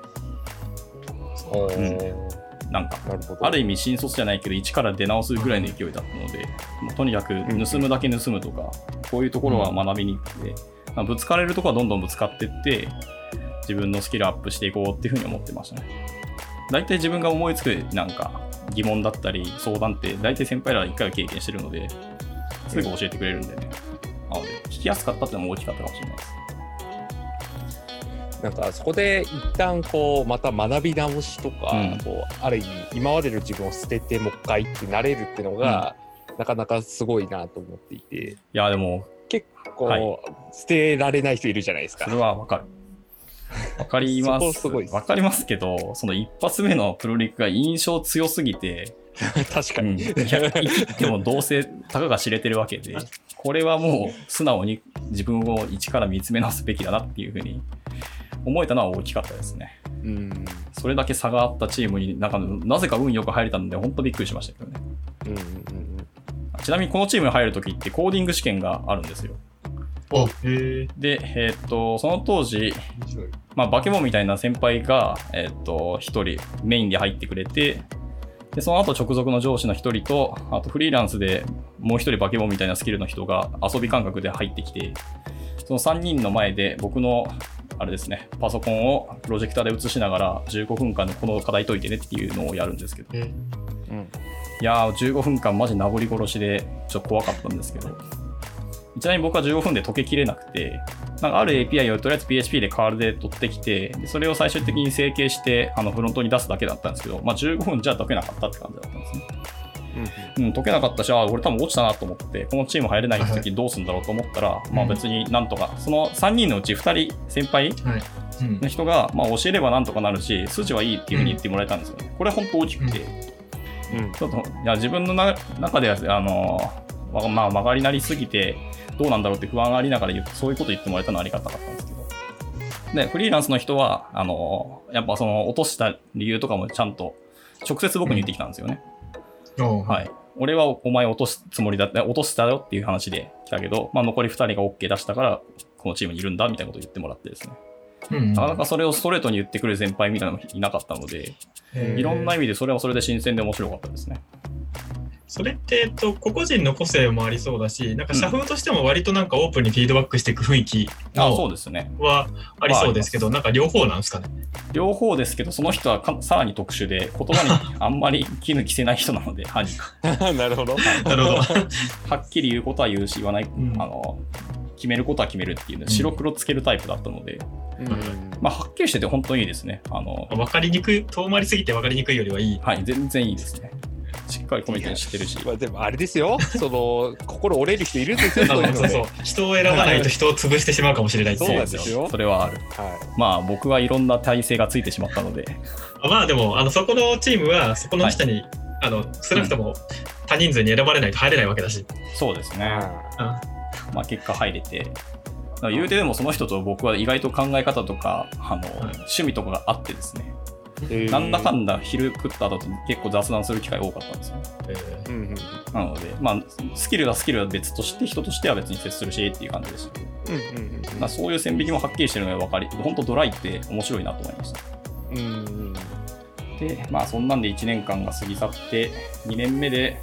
お
うん
ー
なんか、
なるほど
ある意味新卒じゃないけど、一から出直すぐらいの勢いだったので、もうとにかく盗むだけ盗むとか、こういうところは学びに行って、まあぶつかれるところはどんどんぶつかっていって、自分のスキルアップしていこうっていうふうに思ってましたね。大体自分が思いつくなんか疑問だったり相談って、大体先輩らは一回は経験してるので、すぐ教えてくれるんでね。なので、聞きやすかったっていうのも大きかったかもしれないです。
なんかそこで一旦こうまた学び直しとか、
うん
こうある意味今までの自分を捨ててもう一回ってなれるっていうのが、なかなかすごいなと思っていて
いや、でも、
結構、
はい
捨てられない人いるじゃないですか
それ。はわかる。わかります。
す
わかりますけど、その一発目のプロリクが印象強すぎて、
確か
うん、
に。
いや生きてもどうせたかが知れてるわけで、これはもう素直に自分を一から見つめ直すべきだなっていうふうに思えたのは大きかったですね。
うん
それだけ差があったチームになんかなぜか運よく入れたので、本当びっくりしましたけどね。
うんうんうん
ちなみにこのチームに入るときってコーディング試験があるんですよ。
あ、へえ。
で、えーっと、その当時。まあ、バケモンみたいな先輩が、えーっと、一人メインで入ってくれて、で、その後直属の上司の一人と、あとフリーランスでもう一人バケモンみたいなスキルの人が遊び感覚で入ってきて、その3人の前で僕の、あれですね、パソコンをプロジェクターで映しながら15分間でこの課題解いてねっていうのをやるんですけど、
え
うん。
いやー、15分間マジなぶり殺しで、ちょっと怖かったんですけど、ちなみに僕は15分で解けきれなくて、なんかある API をとりあえず PHP でカールで取ってきて、でそれを最終的に整形して、あのフロントに出すだけだったんですけど、まあ、15分じゃ解けなかったって感じだったんですね。うん、解けなかったし、あ、俺多分落ちたなと思って、このチーム入れない時どうするんだろうと思ったら、まあ別になんとか、その3人のうち2人先輩
はい。うん
の。人が、まあ、教えればなんとかなるし、数値はいいっていうふうに言ってもらえたんですよね。これ本当大きくて、
うん
ちょっと、いや、自分のな中では、あの、ままあ、曲がりなりすぎて、どうなんだろうって不安がありながらそういうこと言ってもらえたのはありがたかったんですけど。で、フリーランスの人は、あの、やっぱその、落とした理由とかもちゃんと、直接僕に言ってきたんですよね。
お
はいい。俺はお前落とすつもりだった、落としたよっていう話で来たけど、まあ、残り2人が OK 出したから、このチームにいるんだみたいなことを言ってもらってですね。
うん
なかなかそれをストレートに言ってくる先輩みたいなのもいなかったので、いろんな意味でそれはそれで新鮮で面白かったですね。
それって、えっと、個々人の個性もありそうだし、なんか社風としても割となんかオープンにフィードバックしていく雰囲気
あそう
の
ですね。
はありそうですけど、なんか両方なんですかね？
両方ですけど、その人はかさらに特殊で、言葉に あんまり絹着せない人なので、歯に。
なるほど。
なるほど。
はっきり言うことは言うし、言わない、
ん
あの、決めることは決めるっていうの
ん
白黒つけるタイプだったので、
うん
まあ、はっきりしてて本当にいいですね。あの、
分かりにくい、遠回りすぎて分かりにくいよりはいい。
はい、全然いいですね。しっかりコミュニティに知ってるし。
まあでもあれですよ、その心折れる人いるんですよ、
あ
そういう。
そうそう。人を選ばないと人を潰してしまうかもしれないって
そう
いう
なんですよ
それはある。
は
まあ、僕はいろんな体制がついてしまったので、
まあでも、あのそこのチームは、そこの下に、あの少なくとも多人数に選ばれないと入れないわけだし。
そうですね。
い。
まあ、結果入れて、言うてでもその人と僕は意外と考え方とか、あの、趣味とかがあってですね、なんだか
ん
んだ昼食った後と結構雑談する機会多かったんですよ。
えー
うんうん
なので、まあ、スキルがスキルは別として、人としては別に接するしっていう感じでした。
うんうん
まあ、そういう線引きもはっきりしてるのが分かり、本当ドライって面白いなと思いました。
うんうん
で、まあそんなんで1年間が過ぎ去って、2年目で、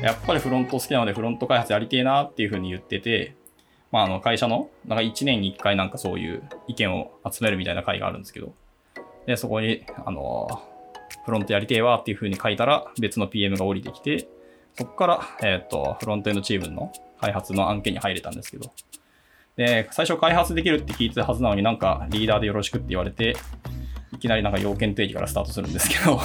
やっぱりフロント好きなのでフロント開発やりてえなっていうふうに言ってて、まああの会社の、なんか1年に1回なんかそういう意見を集めるみたいな会があるんですけど、で、そこに、あの、フロントやりてえわっていうふうに書いたら別の PM が降りてきて、そこから、えっ、と、フロントエンドチームの開発の案件に入れたんですけど、で、最初開発できるって聞いてたはずなのになんかリーダーでよろしくって言われて、いきなりなんか要件定義からスタートするんですけど、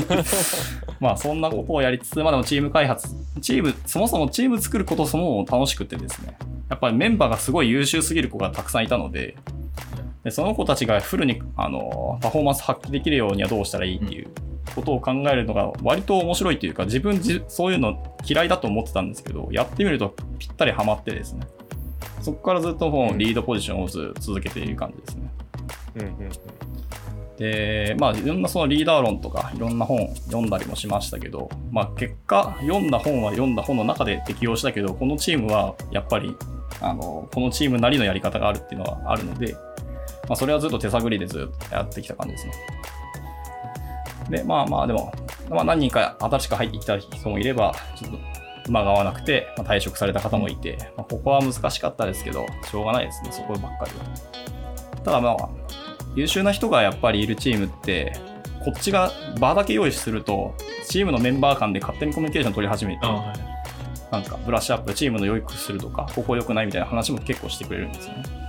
まあそんなことをやりつつ、まあでもチーム開発、チーム、そもそもチーム作ることそのもの楽しくてですね、やっぱりメンバーがすごい優秀すぎる子がたくさんいたので、でその子たちがフルにあのパフォーマンス発揮できるようにはどうしたらいいっていうことを考えるのが割と面白いというか、自分じそういうの嫌いだと思ってたんですけど、やってみるとぴったりハマってですね、そこからずっともうリードポジションをず続けている感じですね。
うんうん
で、まあ、いろんなそのリーダー論とか、いろんな本読んだりもしましたけど、まあ、結果、読んだ本は読んだ本の中で適用したけど、このチームはやっぱり、あの、このチームなりのやり方があるっていうのはあるので、まあ、それはずっと手探りでずっとやってきた感じですね。で、まあまあ、でも、まあ、何人か新しく入ってきた人もいれば、ちょっと、馬が合わなくて、まあ、退職された方もいて、まあ、ここは難しかったですけど、しょうがないですね、そこばっかりは。ただまあ、優秀な人がやっぱりいるチームって、こっちが場だけ用意すると、チームのメンバー間で勝手にコミュニケーション取り始めて
あ、はい
なんかブラッシュアップ、チームの良くするとか、ここ良くないみたいな話も結構してくれるんですよね。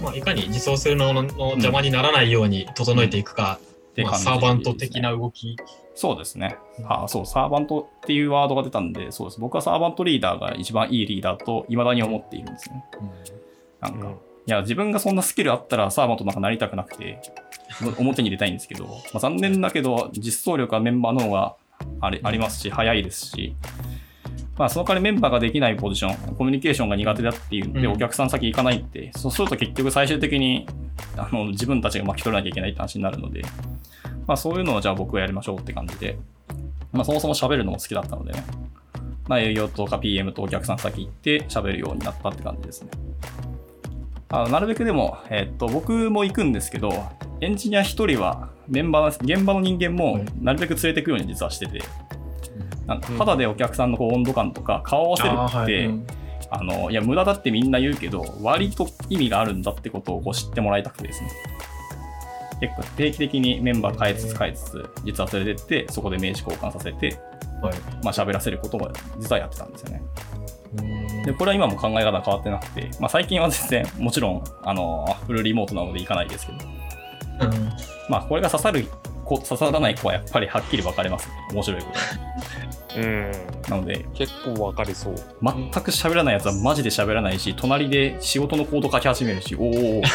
まあ、いかに自走するのの邪魔にならないように整えていくか、まあ、
って感じ
サーバント的な動き。
そうですね。あそう、サーバントっていうワードが出たんで、そうです。僕はサーバントリーダーが一番いいリーダーと未だに思っているんですね。なんか、
うん
いや、自分がそんなスキルあったらサーバントなんかなりたくなくて、表に出たいんですけど、まあ、残念だけど、実装力はメンバーの方がありますし、早いですし、まあ、その代わりメンバーができないポジション、コミュニケーションが苦手だっていうんで、
うん
お客さん先行かないって、そうすると結局最終的にあの自分たちが巻き取らなきゃいけないって話になるので、まあ、そういうのをじゃあ僕はやりましょうって感じで、まあ、そもそも喋るのも好きだったのでね、まあ、営業とか PM とお客さん先行って喋るようになったって感じですね。あのなるべくでも、えっと、僕も行くんですけど、エンジニア1人はメンバー、現場の人間もなるべく連れてくように実はしてて、なんか肌でお客さんのこう温度感とか顔を合わせるって、
うん。
あのいや無駄だってみんな言うけど割と意味があるんだってことをこう知ってもらいたくてですね。結構定期的にメンバー変えつつ変えつつ実は連れてってそこで名刺交換させて
はい。
まあ喋らせることも実はやってたんですよね。
うん。
でこれは今も考え方変わってなくて、まあ、最近は全然もちろんあのフルリモートなので行かないですけど。
うん。
まあこれが刺さる子刺さらない子はやっぱりはっきり分かれます。ね面白いこと。
うん。
なので
結構わかりそう。
全く喋らないやつはマジで喋らないし、隣で仕事のコード書き始めるし、おーおーおー。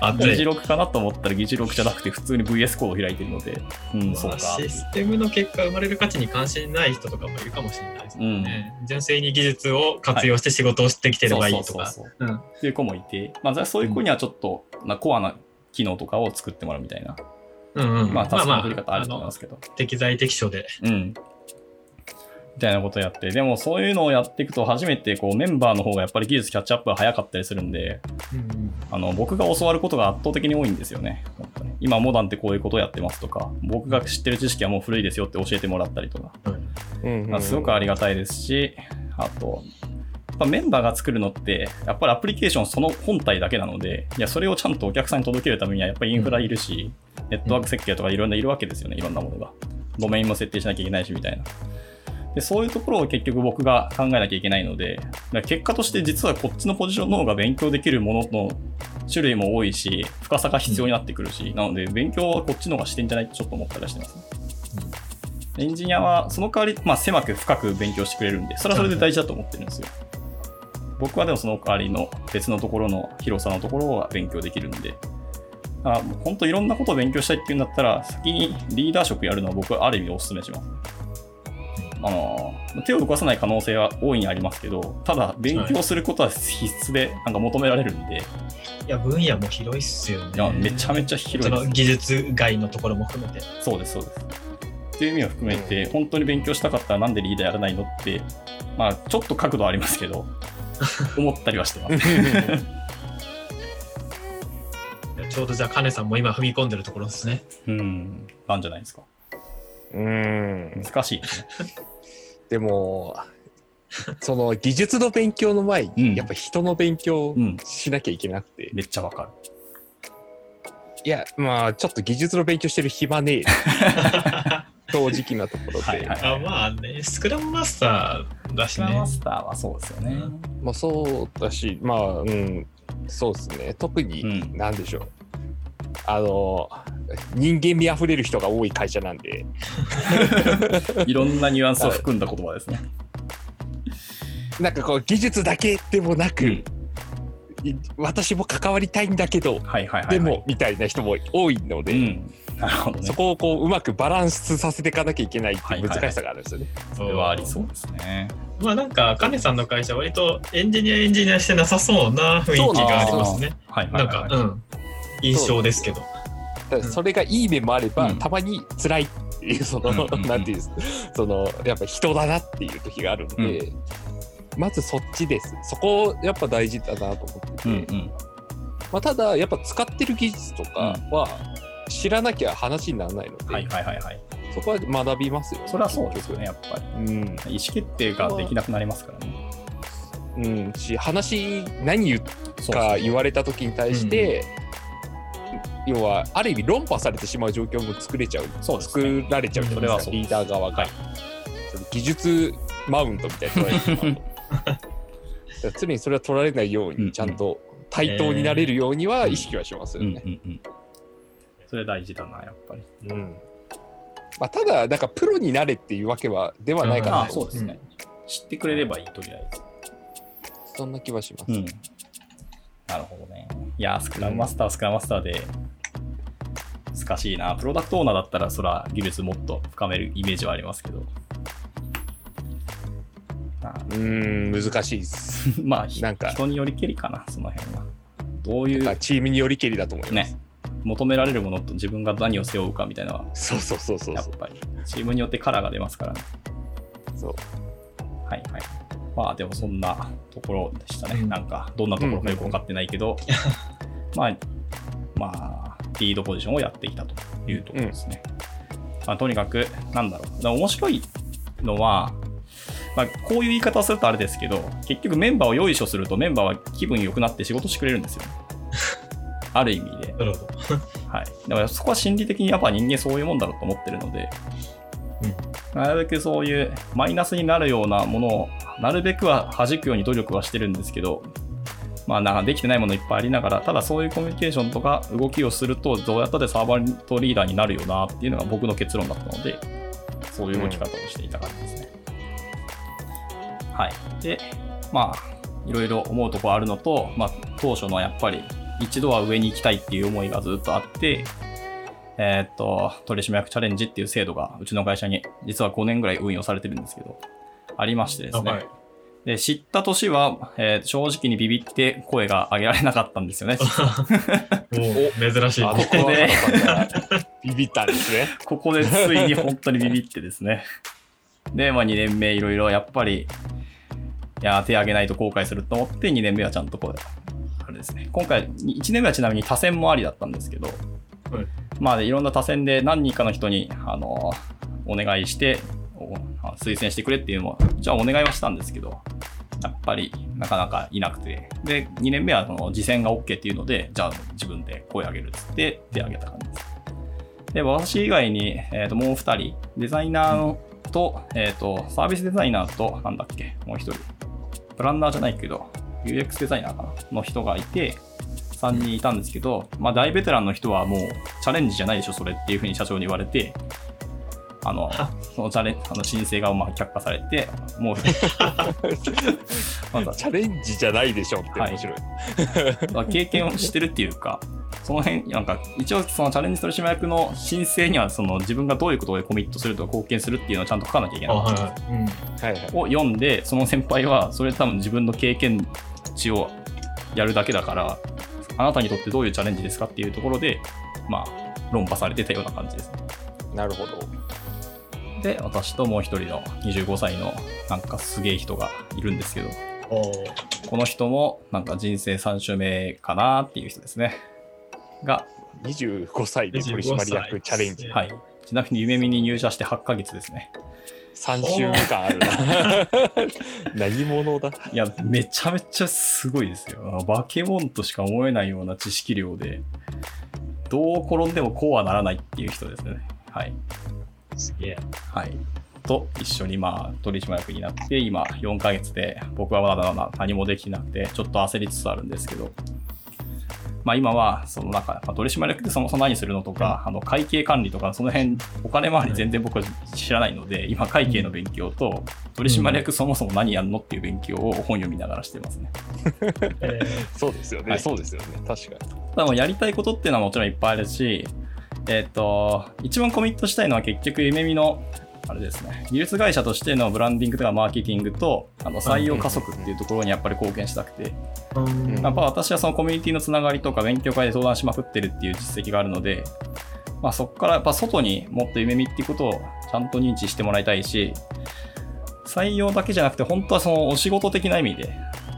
熱い
議事録かなと思ったら議事録じゃなくて普通に VS コード開いてるので、うん、そうか。
システムの結果生まれる価値に関心ない人とかもいるかもしれないですね。純粋に技術を活用して仕事をしてきてればいいとか。
っていう子もいて、まあ、そういう子にはちょっと、なコアな機能とかを作ってもらうみたいな、
うんうん。
まあ、タスク
まあ
の取り方あると思い
の
ますけど。
適材適所で。
うん。みたいなことをやって、でもそういうのをやっていくと初めてこうメンバーの方がやっぱり技術キャッチアップが早かったりするんで、
うん
あの僕が教わることが圧倒的に多いんですよね、本当に。今モダンってこういうことをやってますとか、僕が知ってる知識はもう古いですよって教えてもらったりとか、
うん
うん
まあすごくありがたいですし、あと、やっぱメンバーが作るのって、やっぱりアプリケーションその本体だけなので、いや、それをちゃんとお客さんに届けるためには、やっぱりインフラいるし、ネットワーク設計とかいろんないるわけですよね、いろんなものが。ドメインも設定しなきゃいけないし、みたいな。で、そういうところを結局僕が考えなきゃいけないので、結果として実はこっちのポジションの方が勉強できるものの種類も多いし、深さが必要になってくるし、なので勉強はこっちの方がしてんじゃないってちょっと思ったりはしてますね。エンジニアはその代わり、まあ、狭く深く勉強してくれるんで、それはそれで大事だと思ってるんですよ。僕はでもその代わりの別のところの広さのところは勉強できるんで、あ本当いろんなことを勉強したいっていうんだったら、先にリーダー職やるのは僕はある意味お勧めします。あの手を動かさない可能性は大いにありますけど、ただ勉強することは必須でなんか求められるんで、
いや、分野も広いっすよね。
いやめちゃめちゃ広い
その。技術外のところも含めて。
そうです、そうです。っていう意味を含めて、本当に勉強したかったらなんでリーダーやらないのって、まあ、ちょっと角度ありますけど、思ったりはしてます。
ょうどじゃあ、カネさんも今踏み込んでるところですね。
うん、なんじゃないですか。
うん
難しいですね。
でもその技術の勉強の前に、
うん
やっぱ人の勉強
うん、
しなきゃいけなくて、
めっちゃわかる。
いやまあちょっと技術の勉強してる暇ねえ 正直なところで、
はいはい
あまあね、スクラムマスターだしね
スクラムマ。スターはそうですよね。
まあそうだしまあうんそうですね特に
うん
何でしょう、あの人間味あふれる人が多い会社なんで
いろんなニュアンスを含んだ言葉ですね。
なんかこう技術だけでもなく、
うん
い私も関わりたいんだけど、
はいはいはい、はい。
でもみたいな人も多いので、
うん。なるほどね
そ。こをこううまくバランスさせていかなきゃいけないって
はいいうはいはい
難しさがあるんですよね。
それはありそうですね。
まあなんか、カネさんの会社、割とエンジニア、エンジニアしてなさそうな雰囲気がありますね。
はいはいはい、
なんか、うん。印象ですけど。
それがいい面もあれば、
うん。
たまに辛いっていうその、
うんうんうん。
なんていうんですそのやっぱ人だなっていう時があるんで、まずそっちです。そこやっぱ大事だなと思ってて、
うんうん。
まあ、ただやっぱ使ってる技術とかは知らなきゃ話にならないので、
はいはいはいはい。
そこは学びますよ。ね
それはそうですよね、やっぱり。
うん。
意思決定ができなくなりますからね。
うん、し話何言うか言われた時に対して、要はある意味論破されてしまう状況も作れちゃう
そうね
作られちゃうじゃないですか、
それ
リーダー側が、その技術マウントみたいに取られてしまう常にそれは取られないよう
うんうん
にちゃんと対等になれるようには意識はしますよ
うん
ね。
うんうん。それ大事だな、やっぱり。
うんまあ、ただなんかプロになれっていうわけはではないかなと
そうですね。知ってくれればいい、とりあえず。
そんな気はします。
うん。なるほどね。いやー、スクラムマスターはスクラムマスターで、難しいな。プロダクトオーナーだったら、そら技術もっと深めるイメージはありますけど。あ
うーん難しいです。
まあ、ひ
なんか
人によりけりかな、その辺は。どういう、
チームによりけりだと思います。
ね、求められるものと自分が何を背負うかみたいなのは、
そうそうそうそうそう。
やっぱり、チームによってカラーが出ますからね。
そう
はいはい。まあでもそんなところでしたね。
うん
なんかどんなところかよく分かってないけど、まあ、まあ、リードポジションをやっていたというところですね。まあ、とにかく、なんだろう。面白いのは、まあ、こういう言い方をするとあれですけど、結局メンバーをよいしょするとメンバーは気分良くなって仕事してくれるんですよ。ある意味で。
なるほど。
はい。だからそこは心理的にやっぱ人間そういうもんだろうと思ってるので、なるべくそういうマイナスになるようなものを、なるべくは弾くように努力はしてるんですけど、まあなんかできてないものいっぱいありながら、ただそういうコミュニケーションとか動きをすると、どうやったでサーバーとリーダーになるよなっていうのが僕の結論だったので、そういう動き方をしていた感じですね。はい。で、まあ、いろいろ思うところあるのと、まあ、当初のやっぱり一度は上に行きたいっていう思いがずっとあって、えーっと、取締役チャレンジっていう制度がうちの会社に実は5年ぐらい運用されてるんですけど、ありましてですね。
はい
で知った年は、えー正直にビビって声が上げられなかったんですよね。
お珍しい。
あ
ここで
ビビったんですね。
ここでついに本当にビビってですね。で、まあ2年目いろいろやっぱり、いや、手挙げないと後悔すると思って2年目はちゃんとこう、あれですね。今回、1年目はちなみに多選もありだったんですけど、まあ、いろんな多選で何人かの人に、あの、お願いして、推薦してくれっていうのも、じゃあお願いはしたんですけど、やっぱりなかなかいなくて、で、2年目はその次戦が OK っていうので、じゃあ自分で声上げるっつって手挙げた感じです。で、私以外に、えーともう2人、デザイナーと、えっ、と、サービスデザイナーと、なんだっけ、もう1人、プランナーじゃないけど、UX デザイナーかなの人がいて、3人いたんですけど、まあ、大ベテランの人はもうチャレンジじゃないでしょ、それっていうふうに社長に言われて、あの
は、
そのチャレンあの申請がまあ却下されて、もう、まだ
チャレンジじゃないでしょって面白い。
まあ経験をしてるっていうか、その辺、なんか、一応そのチャレンジ取締役の申請には、その自分がどういうことでコミットするとか貢献するっていうのをちゃんと書かなきゃいけ
あ、
ない。
はいはい。うん。
はいはい。
を読んで、その先輩は、それ多分自分の経験値をやるだけだから、あなたにとってどういうチャレンジですかっていうところで、まあ、論破されてたような感じですね。
なるほど。
で、私ともう一人の25歳のなんかすげえ人がいるんですけど、この人もなんか人生3周目かなっていう人ですね。が、
25歳で取締役チャレンジ。
はい。ちなみに夢見に入社して8ヶ月ですね。
3週目感あるな。何者だ？
いや、めちゃめちゃすごいですよ。あのバケモンとしか思えないような知識量で、どう転んでもこうはならないっていう人ですね。はい。
すげえ。
はい。と一緒にまあ取締役になって、今4ヶ月で僕はまだまだ何もできてなくて、ちょっと焦りつつあるんですけど、まあ今は、そのなんか、まあ取締役ってそもそも何するのとか、あの会計管理とか、その辺、お金回り全然僕は知らないので、今会計の勉強と、取締役そもそも何やるのっていう勉強を本読みながらしてますね。
え
そうですよね、
はい
そうですよね。確かに。
ただもうやりたいことっていうのはもちろんいっぱいあるし、えっ、と、一番コミットしたいのは結局、夢見の、あれですね、技術会社としてのブランディングとかマーケティングと、あの採用加速っていうところにやっぱり貢献したくて、やっぱ私はそのコミュニティのつながりとか勉強会で相談しまくってるっていう実績があるので、まあ、そこからやっぱ外にもっと夢見っていうことをちゃんと認知してもらいたいし、採用だけじゃなくて、本当はそのお仕事的な意味で、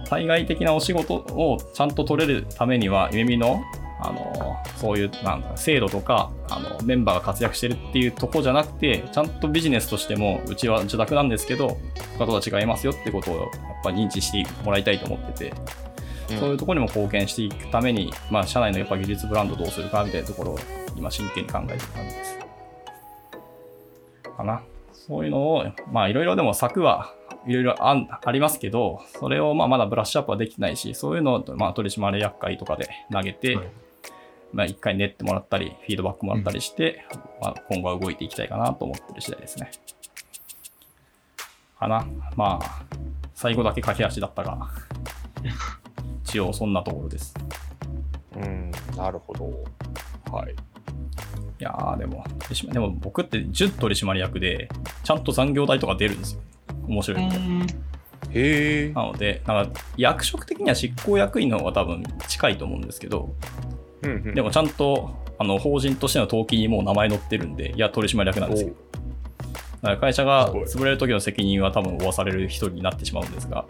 対外的なお仕事をちゃんと取れるためには、夢見の、あの、そういう、なんだ、制度とか、あの、メンバーが活躍してるっていうとこじゃなくて、ちゃんとビジネスとしても、うちは受託なんですけど、他とは違いますよってことを、やっぱ認知してもらいたいと思ってて、そういうところにも貢献していくために、まあ、社内のやっぱ技術ブランドどうするかみたいなところを今真剣に考えてる感じです。かな。そういうのを、まあいろいろでも策はいろいろありますけど、それをまあまだブラッシュアップはできてないし、そういうのをまあ取締役会とかで投げて、
はい
まあ一回練ってもらったり、フィードバックもらったりして、まあ、今後は動いていきたいかなと思ってる次第ですね。かな。まあ、最後だけ駆け足だったが、一応そんなところです。
うん、なるほど。はい。
いやーでも、でも僕って準取締役で、ちゃんと残業代とか出るんですよ。面白いこと。
へえ。
なので、なんか役職的には執行役員の方が多分近いと思うんですけど、
うんうん。
でもちゃんとあの法人としての登記にもう名前載ってるんで、いや、取締役なんですよ。だから会社が潰れる時の責任は多分負わされる人になってしまうんですが、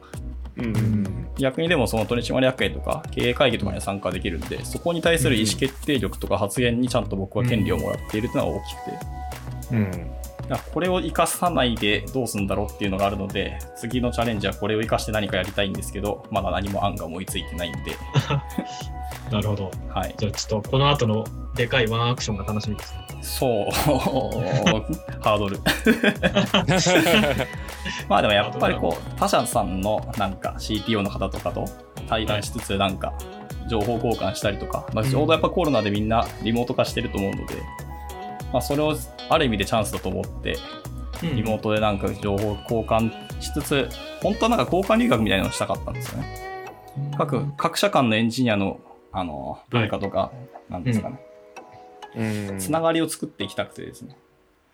うんうんうん。
逆にでもその取締役会とか経営会議とかには参加できるんで、そこに対する意思決定力とか発言にちゃんと僕は権利をもらっているというのが大きくて、
うん
いやこれを生かさないでどうするんだろうっていうのがあるので、次のチャレンジはこれを生かして何かやりたいんですけど、まだ何も案が思いついてないんで、
なるほど。
はい。
じゃあちょっとこの後のでかいワンアクションが楽しみです。
そう、ハードル。まあでもやっぱりこう、他社さんのなんか CTO の方とかと対談しつつ、なんか情報交換したりとか、まあ、ちょうどやっぱコロナでみんなリモート化してると思うので、まあ、それをある意味でチャンスだと思って、リモートでなんか情報交換しつつ、本当はなんか交換留学みたいなのをしたかったんですよね。各各社間のエンジニアのあの文化とか、なんですかね、
うん。
つながりを作っていきたくてですね。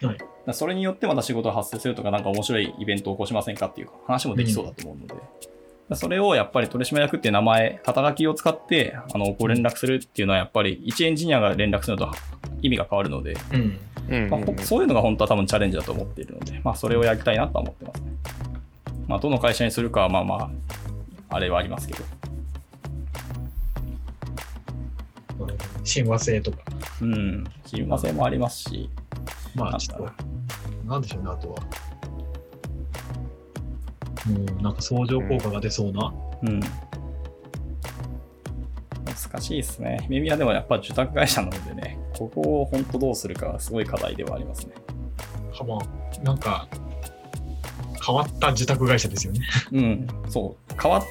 はい。
それによってまた仕事が発生するとか、なんか面白いイベントを起こしませんかっていう話もできそうだと思うので、それをやっぱり取締役っていう名前、肩書きを使ってあのご連絡するっていうのは、やっぱり一エンジニアが連絡するのと意味が変わるので、まそういうのが本当は多分チャレンジだと思っているので、まあ、それをやりたいなとは思ってますね。まあ、どの会社にするかはまあまあ、あれはありますけど。
親和性とか。
うん。親和性もありますし、
まあちょっと、なんでしょうね、あとは。もうなんか相乗効果が出そうな。
うん。難しいですね。耳はでもやっぱ受託会社なのでね、ここを本当どうするかはすごい課題ではありますね。
はまあ、なんか、変わった受託会社ですよね。
うん、そう。変わって、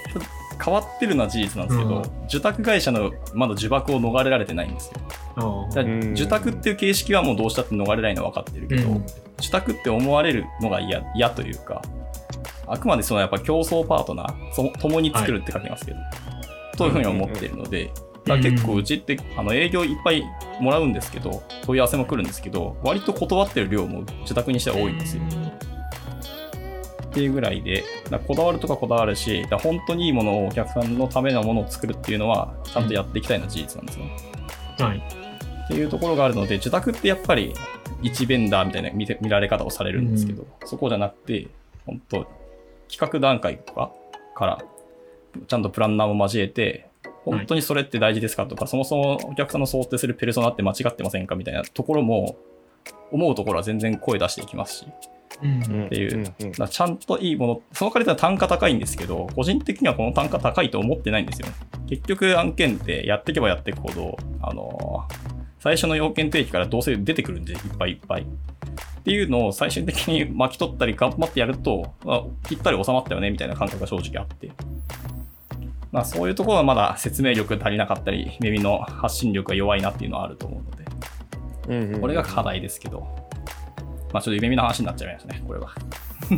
変わってるのは事実なんですけど、
うん。
受託会社のまだ呪縛を逃れられてないんですよ。
あ
だから
うん。
受託っていう形式はもうどうしたって逃れないのは分かってるけど、
うん。
受託って思われるのが嫌嫌というか、あくまでそのやっぱ競争パートナー、そ共に作るって書きますけど、とい。うふうに思っているので、だ結構うちってあの営業いっぱいもらうんですけど、問い合わせも来るんですけど、割と断ってる量も受託にしては多いんですよ。っていうぐらいで、だこだわるとかこだわるし、だ本当にいいものをお客さんのためのものを作るっていうのは、ちゃんとやっていきたいのは事実なんですね。
はい。
っていうところがあるので、受託ってやっぱり一ベンダーみたいな見て見られ方をされるんですけど、そこじゃなくて、本当企画段階とかから、ちゃんとプランナーも交えて、本当にそれって大事ですかとか、そもそもお客さんの想定するペルソナって間違ってませんかみたいなところも、思うところは全然声出していきますし、
うん
っていうちゃんといいもの、その代わりは単価高いんですけど、個人的にはこの単価高いと思ってないんですよ。結局案件ってやっていけばやっていくほど、あのー最初の要件定期からどうせ出てくるんで、いっぱいいっぱい。っていうのを最終的に巻き取ったり頑張ってやると、あぴったり収まったよねみたいな感覚が正直あって。まあそういうところはまだ説明力足りなかったり、耳の発信力が弱いなっていうのはあると思うので、
うんうん
これが課題ですけど、まあちょっと耳の話になっちゃいましたね、これは。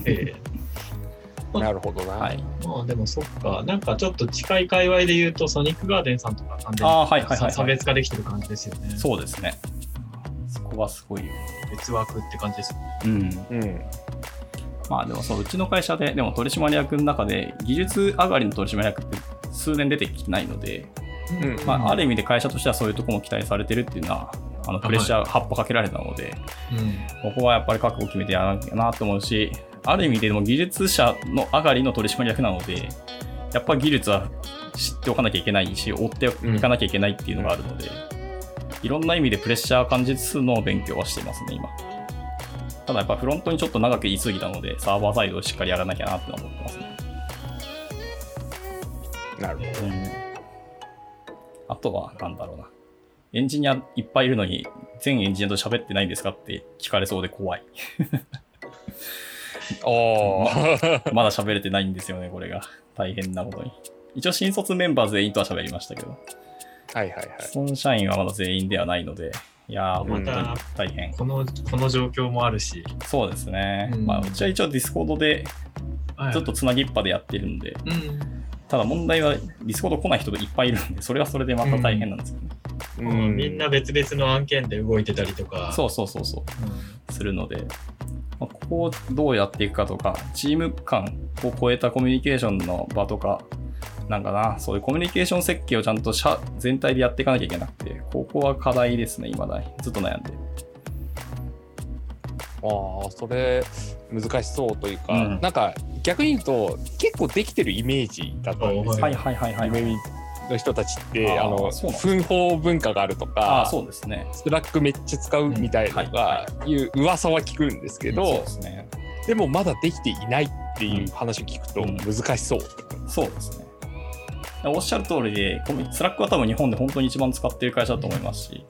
え
なるほどな。
はい。
えまあでもそっか、なんかちょっと近い界隈で言うと、ソニックガーデンさんとか完全に
ああ、はいはいはい、はい。
差別化できてる感じですよね。
そうですね。そこはすごいよ。
別枠って感じですよね。
うん。
うん。
まあでもそう、うちの会社で、でも取締役の中で、技術上がりの取締役って数年出てきてないので、
うん
まあ、ある意味で会社としてはそういうところも期待されてるっていうのは、あのプレッシャー、発歩かけられたので、
うん。
ここはやっぱり覚悟を決めてやらなきゃなと思うし、ある意味ででも技術者の上がりの取締役なので、やっぱり技術は知っておかなきゃいけないし、追っていかなきゃいけないっていうのがあるので、いろんな意味でプレッシャーを感じつつの勉強はしていますね、今。ただやっぱフロントにちょっと長く言い過ぎたので、サーバーサイドをしっかりやらなきゃなって思ってますね。
なるほど。
うんあとは、なんだろうな。エンジニアいっぱいいるのに、全エンジニアと喋ってないんですかって聞かれそうで怖い。
おー。
まだ喋れてないんですよね、これが。大変なことに。一応、新卒メンバー全員とは喋りましたけど、
はいはいはい。
その社員はまだ全員ではないので、いやー、
また
本当に大変。
この、この状況もあるし。
そうですね。
うん
まあ、うちは一応ディスコードで
はい
ずっとつなぎっぱでやってるんで、
うん。
ただ問題はディスコード来ない人がいっぱいいるんで、それはそれでまた大変なんですよね。
う
みんな別々の案件で動いてたりとか。
そうそうそうそう。
うん。
するので、まあここをどうやっていくかとか、チーム間を超えたコミュニケーションの場とか、なんかな、そういうコミュニケーション設計をちゃんと社全体でやっていかなきゃいけなくて、ここは課題ですね、今だに。ずっと悩んで。
ああ、それ難しそうというか、
うん
なんか逆に言うと結構できてるイメージだったんですよ。
はいはいはいはい。
の人たちって
あ
の分報文化があると
あ
か
あ、そうですね。
スラックめっちゃ使うみたいなの
うんは
がいう噂は聞くんですけど、
そうですね。
でもまだできていないっていう話を聞くと
うん
難しそう。
そうですね。おっしゃる通りで、コミスラックは多分日本で本当に一番使ってる会社だと思いますし、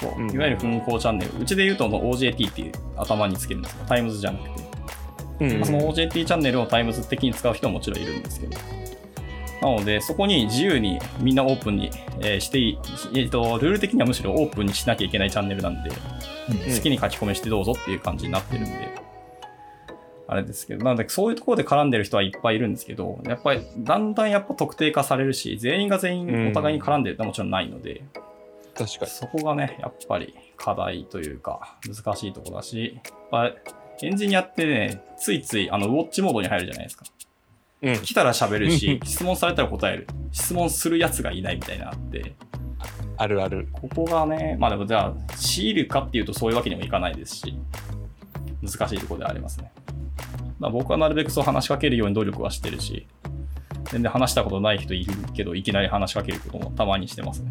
こう
うん
いわゆる分報チャンネル、うちで言うと OJT っていう頭につけるんですよ。タイムズじゃなくて。
うん
まあその OJT チャンネルをタイムズ的に使う人ももちろんいるんですけど。なので、そこに自由にみんなオープンに、えーしていい、えーと、ルール的にはむしろオープンにしなきゃいけないチャンネルなんで、
うん
好きに書き込みしてどうぞっていう感じになってるんで、あれですけど、なのでそういうところで絡んでる人はいっぱいいるんですけど、やっぱりだんだんやっぱ特定化されるし、全員が全員お互いに絡んでるってのはもちろんないので、
確かに。
そこがね、やっぱり課題というか、難しいところだし、やっぱエンジニアってね、ついついあのウォッチモードに入るじゃないですか。
うん。
来たら喋るし、質問されたら答える。質問するやつがいないみたいなのあって、
あるある。
ここがね、まあでもじゃあ、強いるかっていうとそういうわけにもいかないですし、難しいところではありますね。まあ、僕はなるべくそう話しかけるように努力はしてるし、全然話したことない人いるけど、いきなり話しかけることもたまにしてますね。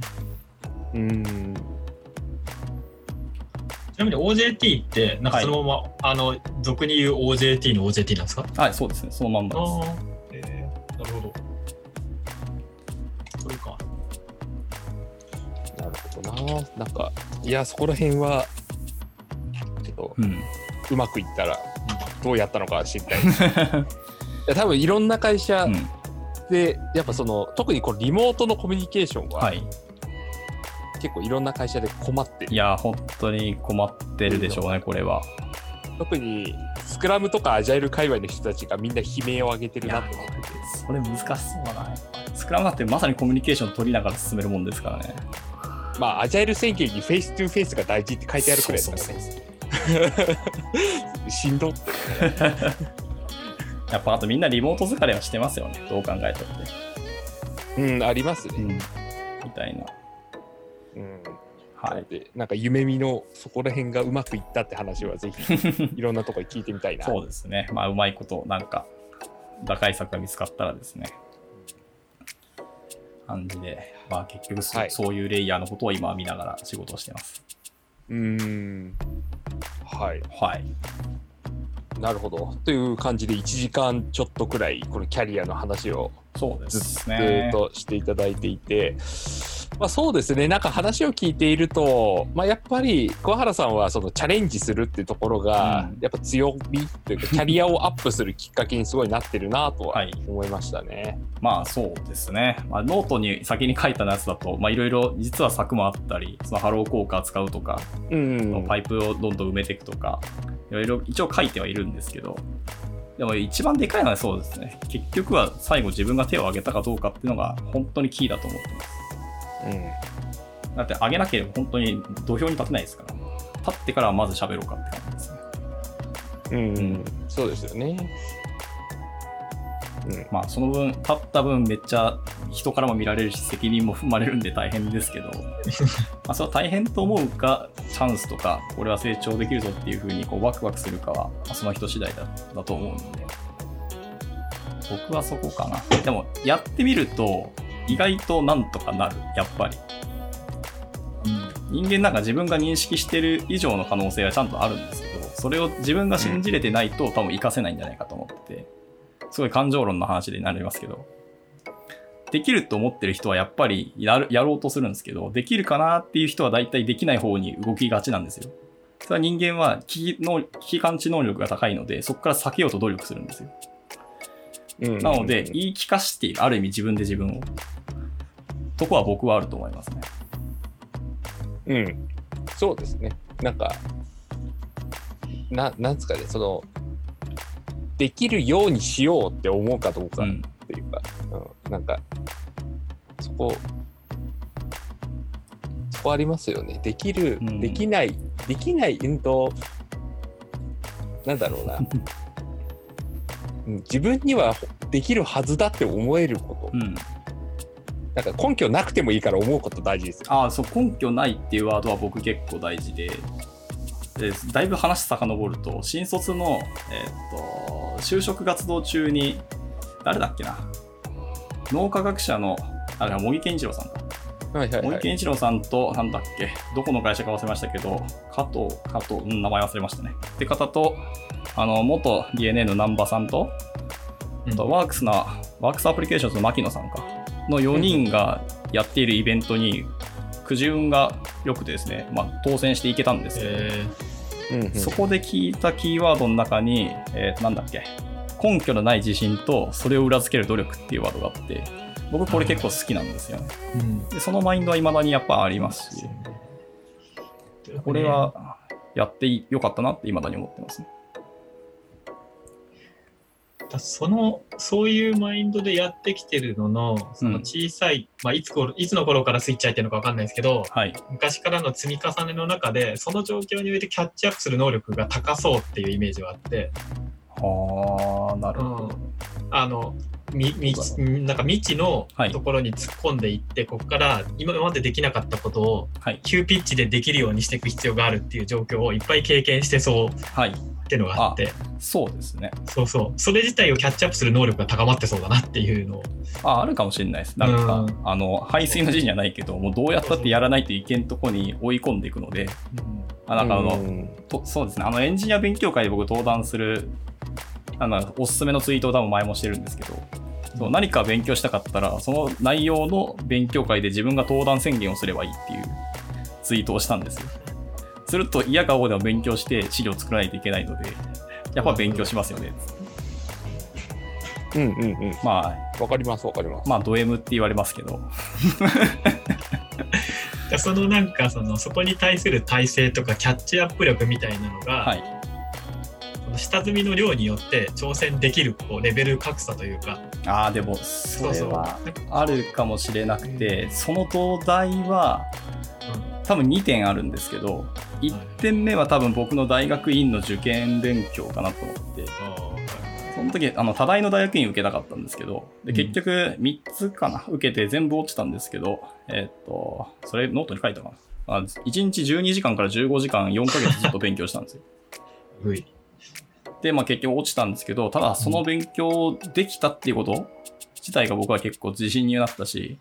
うん。
ちなみに OJT って、なんかそのまま、あの、俗に言う OJT の OJT なんですか？
はい、そうですね。そのまんまです。
ああ、えー、なるほど。それか。
なるほどな。なんか、いや、そこら辺は、ちょっと、
うん。
うまくいったら、どうやったのか知りたい。いや、多分いろんな会社
うん。
で、やっぱその、特にこのリモートのコミュニケーションは、
はい。
結構いろんな会社で困ってる。
いや、本当に困ってるでしょうね、これは。
特に、スクラムとかアジャイル界隈の人たちがみんな悲鳴を上げてるなと思ってて。
それ難しそうだな。スクラムだってまさにコミュニケーション取りながら進めるもんですからね。
まあ、アジャイル宣言にフェイストゥフェイスが大事って書いてあるくらいですからね。しんどって。
やっぱあとみんなリモート疲れはしてますよね。どう考えたって。
うん、ありますね。
みたいな。
うん。
はい。
で、なんか夢見のそこら辺がうまくいったって話はぜひ いろんなところで聞いてみたいな。
そうですね。まあ、うまいこと、なんか、打開策が見つかったらですね。感じで、まあ結局そ,、
はい
そういうレイヤーのことを今は見ながら仕事をしてます。
うーん。はい。
はい。
なるほど。という感じで1時間ちょっとくらいこのキャリアの話を
そうで
ずっ
すね。
としていただいていて、まあ、そうですねなんか話を聞いていると、まあ、やっぱり桑原さんはそのチャレンジするっていうところが
うん
やっぱ強みというかキャリアをアップするきっかけにすごいなってるなとは
はい
思いましたね。
まあそうですね。まあ、ノートに先に書いたやつだと、まあいろいろ実は策もあったり、そのハロー効果を使うとか、
うん、
パイプをどんどん埋めていくとか、いろいろ一応書いてはいるんですけど、でも一番でかいのはそうですね。結局は最後自分が手を挙げたかどうかっていうのが本当にキーだと思ってます。だって挙げなければ本当に土俵に立てないですから。立ってからまず喋ろうかって感じですね。
うん、うん
うん
そうですよね。うん。
まあその分、立った分めっちゃ人からも見られるし責任も踏まれるんで大変ですけど、まあそれは大変と思うか、チャンスとか、これは成長できるぞっていうふうにこうワクワクするかは、まあその人次第だだと思うんで、僕はそこかな。でも、やってみると、意外となんとかなる、やっぱり。人間なんか自分が認識してる以上の可能性はちゃんとあるんですけど、それを自分が信じれてないと多分活かせないんじゃないかと思ってて、すごい感情論の話になりますけど、できると思ってる人はやっぱりやるやろうとするんですけど、できるかなっていう人は大体できない方に動きがちなんですよ。それは人間は危機の危機感知能力が高いので、そこから避けようと努力するんですよ。
うん
なので、言い聞かしている、ある意味自分で自分を。とこは僕はあると思いますね。
うん、そうですね。なんか、ななんですかね、その、できるようにしようって思うかどうかっ
うん。
ていうか、うん、なんか、そこ、そこありますよね。できる、
うん
できない、できない、うんと、なんだろうな。うん自分にはできるはずだって思えること、
うん。
なんか根拠なくてもいいから思うこと大事ですよ。
ああ、そう、根拠ないっていうワードは僕結構大事で、でだいぶ話遡ると、新卒の、えーっと、就職活動中に、誰だっけな、脳科学者の、あれは茂木健一郎さんか。
はいはい
茂木健一郎さんと、なんだっけ、どこの会社か忘れましたけど、加藤、加藤、うん、名前忘れましたね。って方と、あの、元 DNA の南波さんと、あとワークスな、ワークスアプリケーションズの牧野さんか、の4人がやっているイベントに、くじ運が良くてですね、まあ、当選していけたんですけど、
え
うんうん。
そこで聞いたキーワードの中に、えー、なんだっけ、根拠のない自信と、それを裏付ける努力っていうワードがあって、僕これ結構好きなんですよ。ね。
ーうん。
でそのマインドは未だにやっぱありますし、これはやってよかったなって未だに思ってますね。
だそのそういうマインドでやってきてるののその小さい、まあ、いつ頃いつの頃からスイッチ入ってるのか分かんないですけど
はい。
昔からの積み重ねの中でその状況においてキャッチアップする能力が高そうっていうイメージはあって、
はあ、なるほど。
あのみみなんか未知の
はい
ところに突っ込んでいって、ここから今までできなかったことを
はい。
急ピッチでできるようにしていく必要があるっていう状況をいっぱい経験してそう
はい。
っていうのがあって、
そうですね。
そうそう、それ自体をキャッチアップする能力が高まってそうだなっていうのを、
あ、あるかもしれないです。なんか、
うん。
あの、排水の字にはないけど、もうどうやったってやらないといけんとこに追い込んでいくので、あなんかあの、
うん。
とそうですね、あのエンジニア勉強会で僕登壇する、あのおすすめのツイートを多分前もしてるんですけど、そう何か勉強したかったら、その内容の勉強会で自分が登壇宣言をすればいいっていうツイートをしたんですよ。すると嫌か王でも勉強して資料作らないといけないので、やっぱ勉強しますよね。
うんうんうん。
まあ、
わかりますわかります。
まあ、ド M って言われますけど、
でそのなんかそのそこに対する体制とかキャッチアップ力みたいなのが、
はい。
その下積みの量によって挑戦できるこうレベル格差というか、
ああ、でも、それはあるかもしれなくて、その東大は、多分2点あるんですけど、1点目は多分僕の大学院の受験勉強かなと思って、その時、あの、多大の大学院受けたかったんですけど、で、
うん
結局3つかな、受けて全部落ちたんですけど、えーっと、それノートに書いたかな。あ1日12時間から15時間4ヶ月ずっと勉強したんですよ。で、まあ結局落ちたんですけど、ただその勉強できたっていうこと自体が僕は結構自信になったし、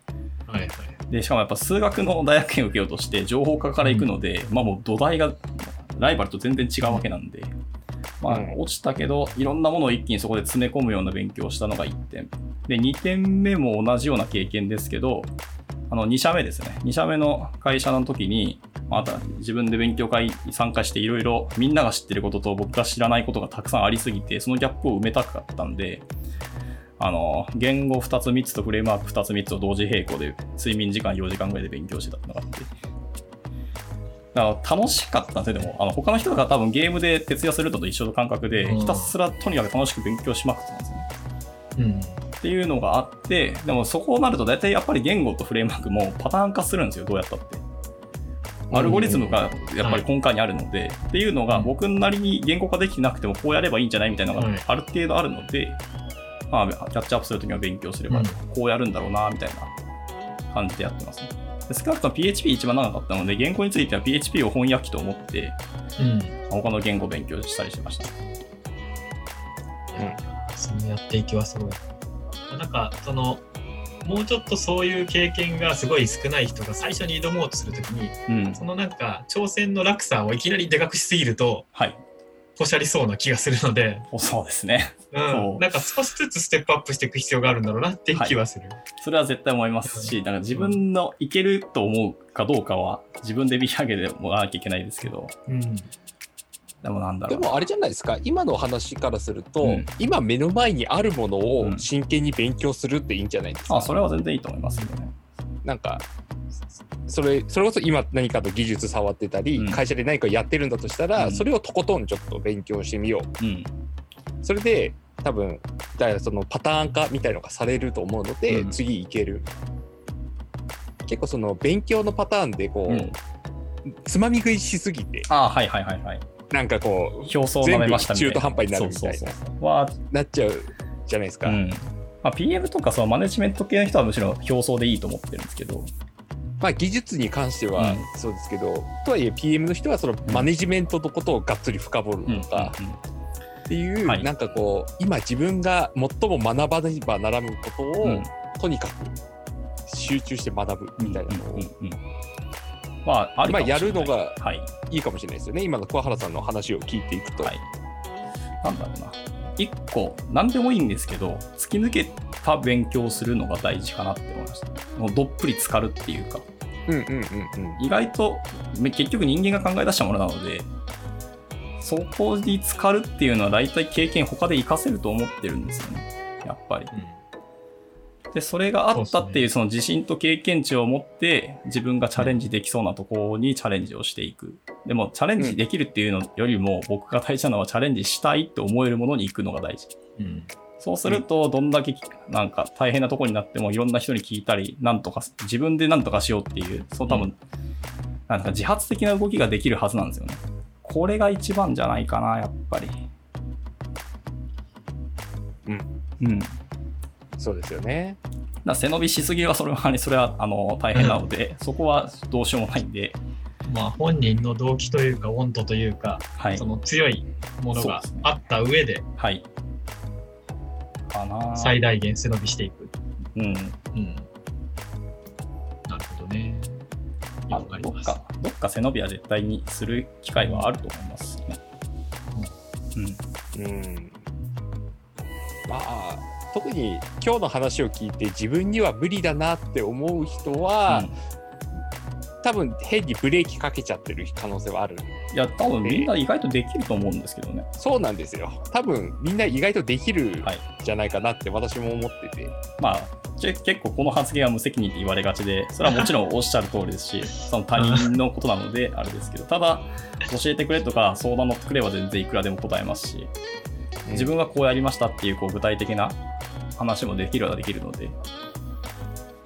はいはい。
で、しかもやっぱ数学の大学院を受けようとして情報科から行くので、まあもう土台がライバルと全然違うわけなんで、まあ
うん
落ちたけど、いろんなものを一気にそこで詰め込むような勉強をしたのが1点。で、2点目も同じような経験ですけど、あの2社目ですね。2社目の会社の時に、また自分で勉強会に参加していろいろみんなが知ってることと僕が知らないことがたくさんありすぎて、そのギャップを埋めたかったんで、あの、言語2つ3つとフレームワーク2つ3つを同時並行で睡眠時間4時間ぐらいで勉強してたってのがあって。だから楽しかったんですよ、でも。あの他の人が多分ゲームで徹夜するのと一緒の感覚で、
うん
ひたすらとにかく楽しく勉強しまくってたんですよね。
うん。
っていうのがあって、でもそこになると大体やっぱり言語とフレームワークもパターン化するんですよ、どうやったって。アルゴリズムがやっぱり根幹にあるので、っていうのが僕なりに言語化できてなくてもこうやればいいんじゃないみたいなのが
はい
ある程度あるので、まあ、キャッチアップするときは勉強すれば
うん
こうやるんだろうな、みたいな感じでやってますね。で少なくとも PHP 一番長かったので、言語については PHP を翻訳機と思って、
うん。
他の言語を勉強したりしました。
そのやっていきはすごい。なんか、その、もうちょっとそういう経験がすごい少ない人が最初に挑もうとするときに、
うん。
そのなんか、挑戦の落差をいきなりでかくしすぎると、
はい。
ポシャりそうな気がするので、
そうですね。
う、
ん。
なんか少しずつステップアップしていく必要があるんだろうなっていう気はする。
それは絶対思いますし、だから自分のいけると思うかどうかは自分で見上げてもらわなきゃいけないですけど、
うん。
でもなんだろう。
でもあれじゃないですか。今の話からすると、
うん。
今目の前にあるもの
う
を
ん
真剣に勉強するっていいんじゃないですか、
あ、それは全然いいと思いますけどね。
なんかそれそれこそ今何かの技術触ってたり、
うん。
会社で何かやってるんだとしたら、
うん。
それをとことんちょっと勉強してみよう。
うん。
それで多分だからそのパターン化みたいのがされると思うので、
うん。
次いける。結構その勉強のパターンでこう、
うん。
つまみ食いしすぎて
あはいはいはいはい。
なんかこう
表層。
全部中途半端になるみたいな。なっちゃうじゃないですか、
うん。まあ、PM とかそのマネジメント系の人はむしろ表層でいいと思ってるんですけど、
まあ技術に関しては
うん。
そうですけど、とはいえ PM の人はそのマネジメントのことをがっつり深掘る
うん
とか
うんうん
っていう、
はい
なんかこう今自分が最も学ばねばならぬことを、
うん
とにかく集中して学ぶみたいなのを、
まあ、あり
まあ、やるのが
はい。
いいかもしれないですよね今の桑原さんの話を聞いていくと、
はい。なんだろうな。一個、なんでもいいんですけど、突き抜けた勉強をするのが大事かなって思いました。もうどっぷり浸かるっていうか、意外と、め結局人間が考え出したものなので、そこに浸かるっていうのは大体経験他で活かせると思ってるんですよね。やっぱり。で、それがあったっていうその自信と経験値を持って自分がチャレンジできそうなところにチャレンジをしていく。でもチャレンジできるっていうのよりも僕が大事なのはチャレンジしたいって思えるものに行くのが大事。
うん。
そうすると、どんだけなんか大変なところになってもいろんな人に聞いたり、なんとか、自分でなんとかしようっていう、そう多分、なんか自発的な動きができるはずなんですよね。これが一番じゃないかな、やっぱり。
うん。
うん。だか
そうですよね
ら背伸びしすぎは、それは、それは、あの、大変なので、そこはどうしようもないんで、
まあ、本人の動機というか、温度というか、
はい
そ。の強いものがあった上で、
はい。かな
最大限背伸びしていく。
うん。
うん。なるほどね。
まあ
わかります。
どっか、か背伸びは絶対にする機会はあると思いますね。うん。
うんまあ特に今日の話を聞いて自分には無理だなって思う人は、多分変にブレーキかけちゃってる可能性はある
いや、多分みんな意外とできると思うんですけどね。
そうなんですよ多分みんな意外とできる
はい
じゃないかなって私も思ってて、
まあ、け結構この発言は無責任って言われがちで、それはもちろんおっしゃる通りですし、その他人のことなのであれですけど、ただ、教えてくれとか相談乗ってくれば全然いくらでも答えますし、自分はこうやりましたっていうこう具体的な話もできるはできるので、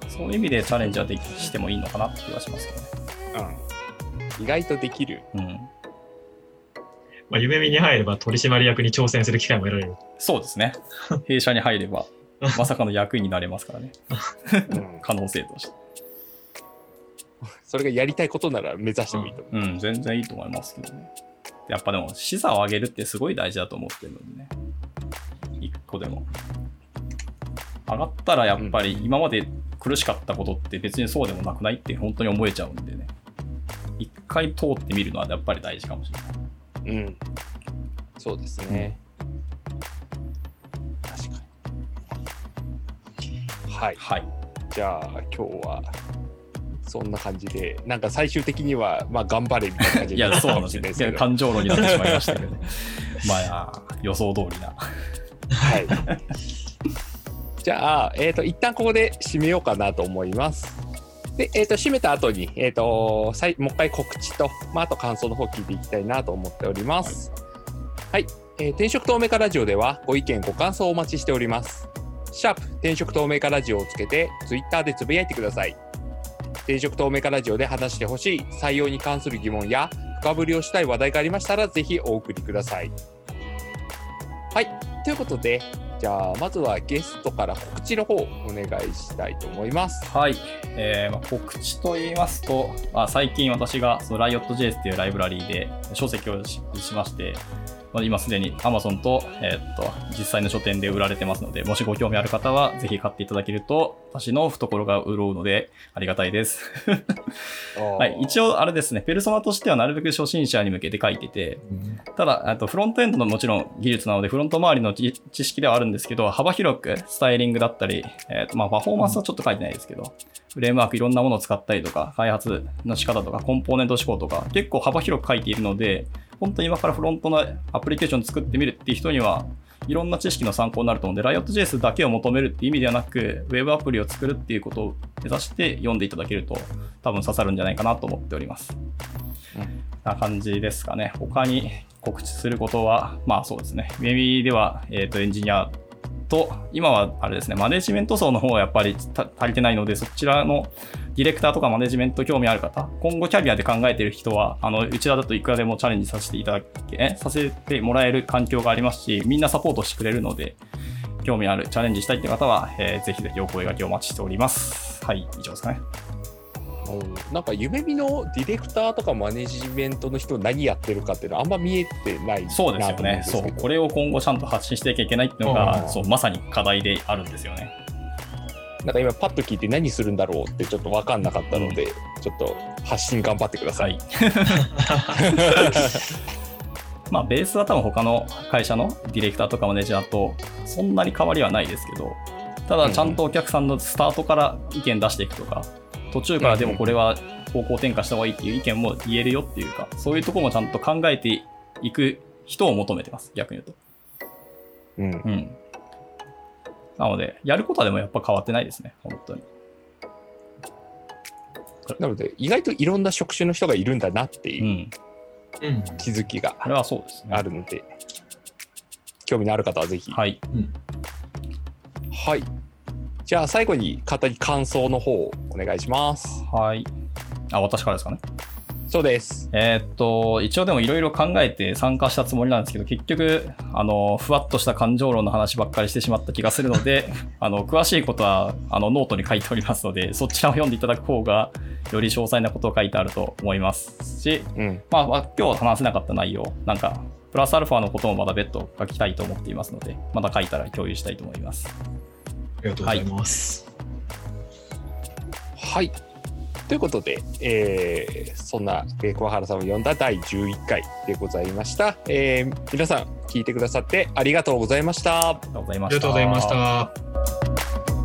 そういう意味でチャレンジはできしてもいいのかなって気はしますけどね。
うん、意外とできる
うん。
まあ、夢見に入れば取締役に挑戦する機会も得られる。
そうですね。弊社に入れば、まさかの役員になれますからね。
うん
可能性として。
それがやりたいことなら目指してもいいと思
うん、全然いいと思いますけどね。やっぱでも、視座を上げるってすごい大事だと思ってるのでね。一個でも。上がったらやっぱり今まで苦しかったことって別にそうでもなくないって本当に思えちゃうんでね。一回通ってみるのはやっぱり大事かもしれない。
う、うん、そうですね、はい
はい。
じゃあ今日はそんな感じでなんか最終的にはまあ頑張れみたいな感じ
いや、そうなんですよ。
もしれないですけど
感情論になってしまいましたけど。まあ予想通りな。
はい。じゃあ、えっ、と、一旦ここで締めようかなと思います。で、えっ、と、締めた後に、えっ、と、さいもう一回告知と、まあ、あと感想の方聞いていきたいなと思っております。はい。えー転職透明化ラジオでは、ご意見、ご感想をお待ちしております。シャープ転職透明化ラジオをつけて、ツイッターでつぶやいてください。転職透明化ラジオで話してほしい採用に関する疑問や深掘りをしたい話題がありましたらぜひお送りください。はい、ということでじゃあまずはゲストから告知の方お願いしたいと思います。
はい、えーまあ、告知と言いますと、まあ、最近私がその Riot.js っていうライブラリーで書籍をししまして、今すでに Amazon と,、えーっと実際の書店で売られてますので、もしご興味ある方はぜひ買っていただけると、私の懐が潤うのでありがたいです。はい、一
応
応あれですね、ペルソナとしてはなるべく初心者に向けて書いてて、ただ、あとフロントエンドのもちろん技術なので、フロント周りの知知識ではあるんですけど、幅広くスタイリングだったり、えーとまあ、パフォーマンスはちょっと書いてないですけど、フレームワークいろんなものを使ったりとか、開発の仕方とか、コンポーネント思考とか、結構幅広く書いているので、本当に今からフロントのアプリケーション作ってみるっていう人には、いろんな知識の参考になると思うんで、Riot.js だけを求めるっていう意味ではなく、Web アプリを作るっていうことを目指して読んでいただけると、多分刺さるんじゃないかなと思っております。な感じですかね。他に告知することは、まあそうですね。ウェビでは、えっ、と、エンジニアと、今はあれですね、マネジメント層の方はやっぱり足りてないので、そちらのディレクターとかマネジメント興味ある方、今後キャリアで考えてる人は、あの、うちらだといくらでもチャレンジさせていただけ、させてもらえる環境がありますし、みんなサポートしてくれるので、興味ある、チャレンジしたいって方は、えーぜひぜひお声掛けお待ちしております。はい、以上ですかね。
うんなんか夢見のディレクターとかマネジメントの人何やってるかっていうのはあんま見えてない
そうですよね。そう。これを今後ちゃんと発信していきゃいけないっていうの
う
が、
ん
そう、まさに課題であるんですよね。
なんか今パッと聞いて何するんだろうってちょっと分かんなかったので、ちょっと発信頑張ってくださ。
はいい。まあ、ベースは多分他の会社のディレクターとかマネージャーとそんなに変わりはないですけど、ただちゃんとお客さんのスタートから意見出していくとか、途中からでもこれは方向転換した方がいいっていう意見も言えるよっていうか、そういうところもちゃんと考えていく人を求めてます、逆に言うと。
うん
うん。なので、やることはでもやっぱ変わってないですね、本当に。
なので意外といろんな職種の人がいるんだなって
う。
いうん
うん。
気づきが
これはそうですね。
あるので、興味のある方はぜひ。
はい。
はい。じゃあ最後に方に感想の方をお願いします。
はい。あ、私からですかね？
そうです。
えーっと、一応でもいろいろ考えて参加したつもりなんですけど、結局、あの、ふわっとした感情論の話ばっかりしてしまった気がするので、あの、詳しいことは、あの、ノートに書いておりますので、そちらを読んでいただく方が、より詳細なことを書いてあると思いますし、
うん。
まあ、まあ今日話せなかった内容、なんか、プラスアルファのこともまだ別途書きたいと思っていますので、また書いたら共有したいと思います。
ありがとうございます。
はい。ということで、えーそんな、えー桑原さんを呼んだ第11回でございました。えー皆さん聞いてくださってありがとうございました。
ありがとうございま
あり
した。
がとうございました。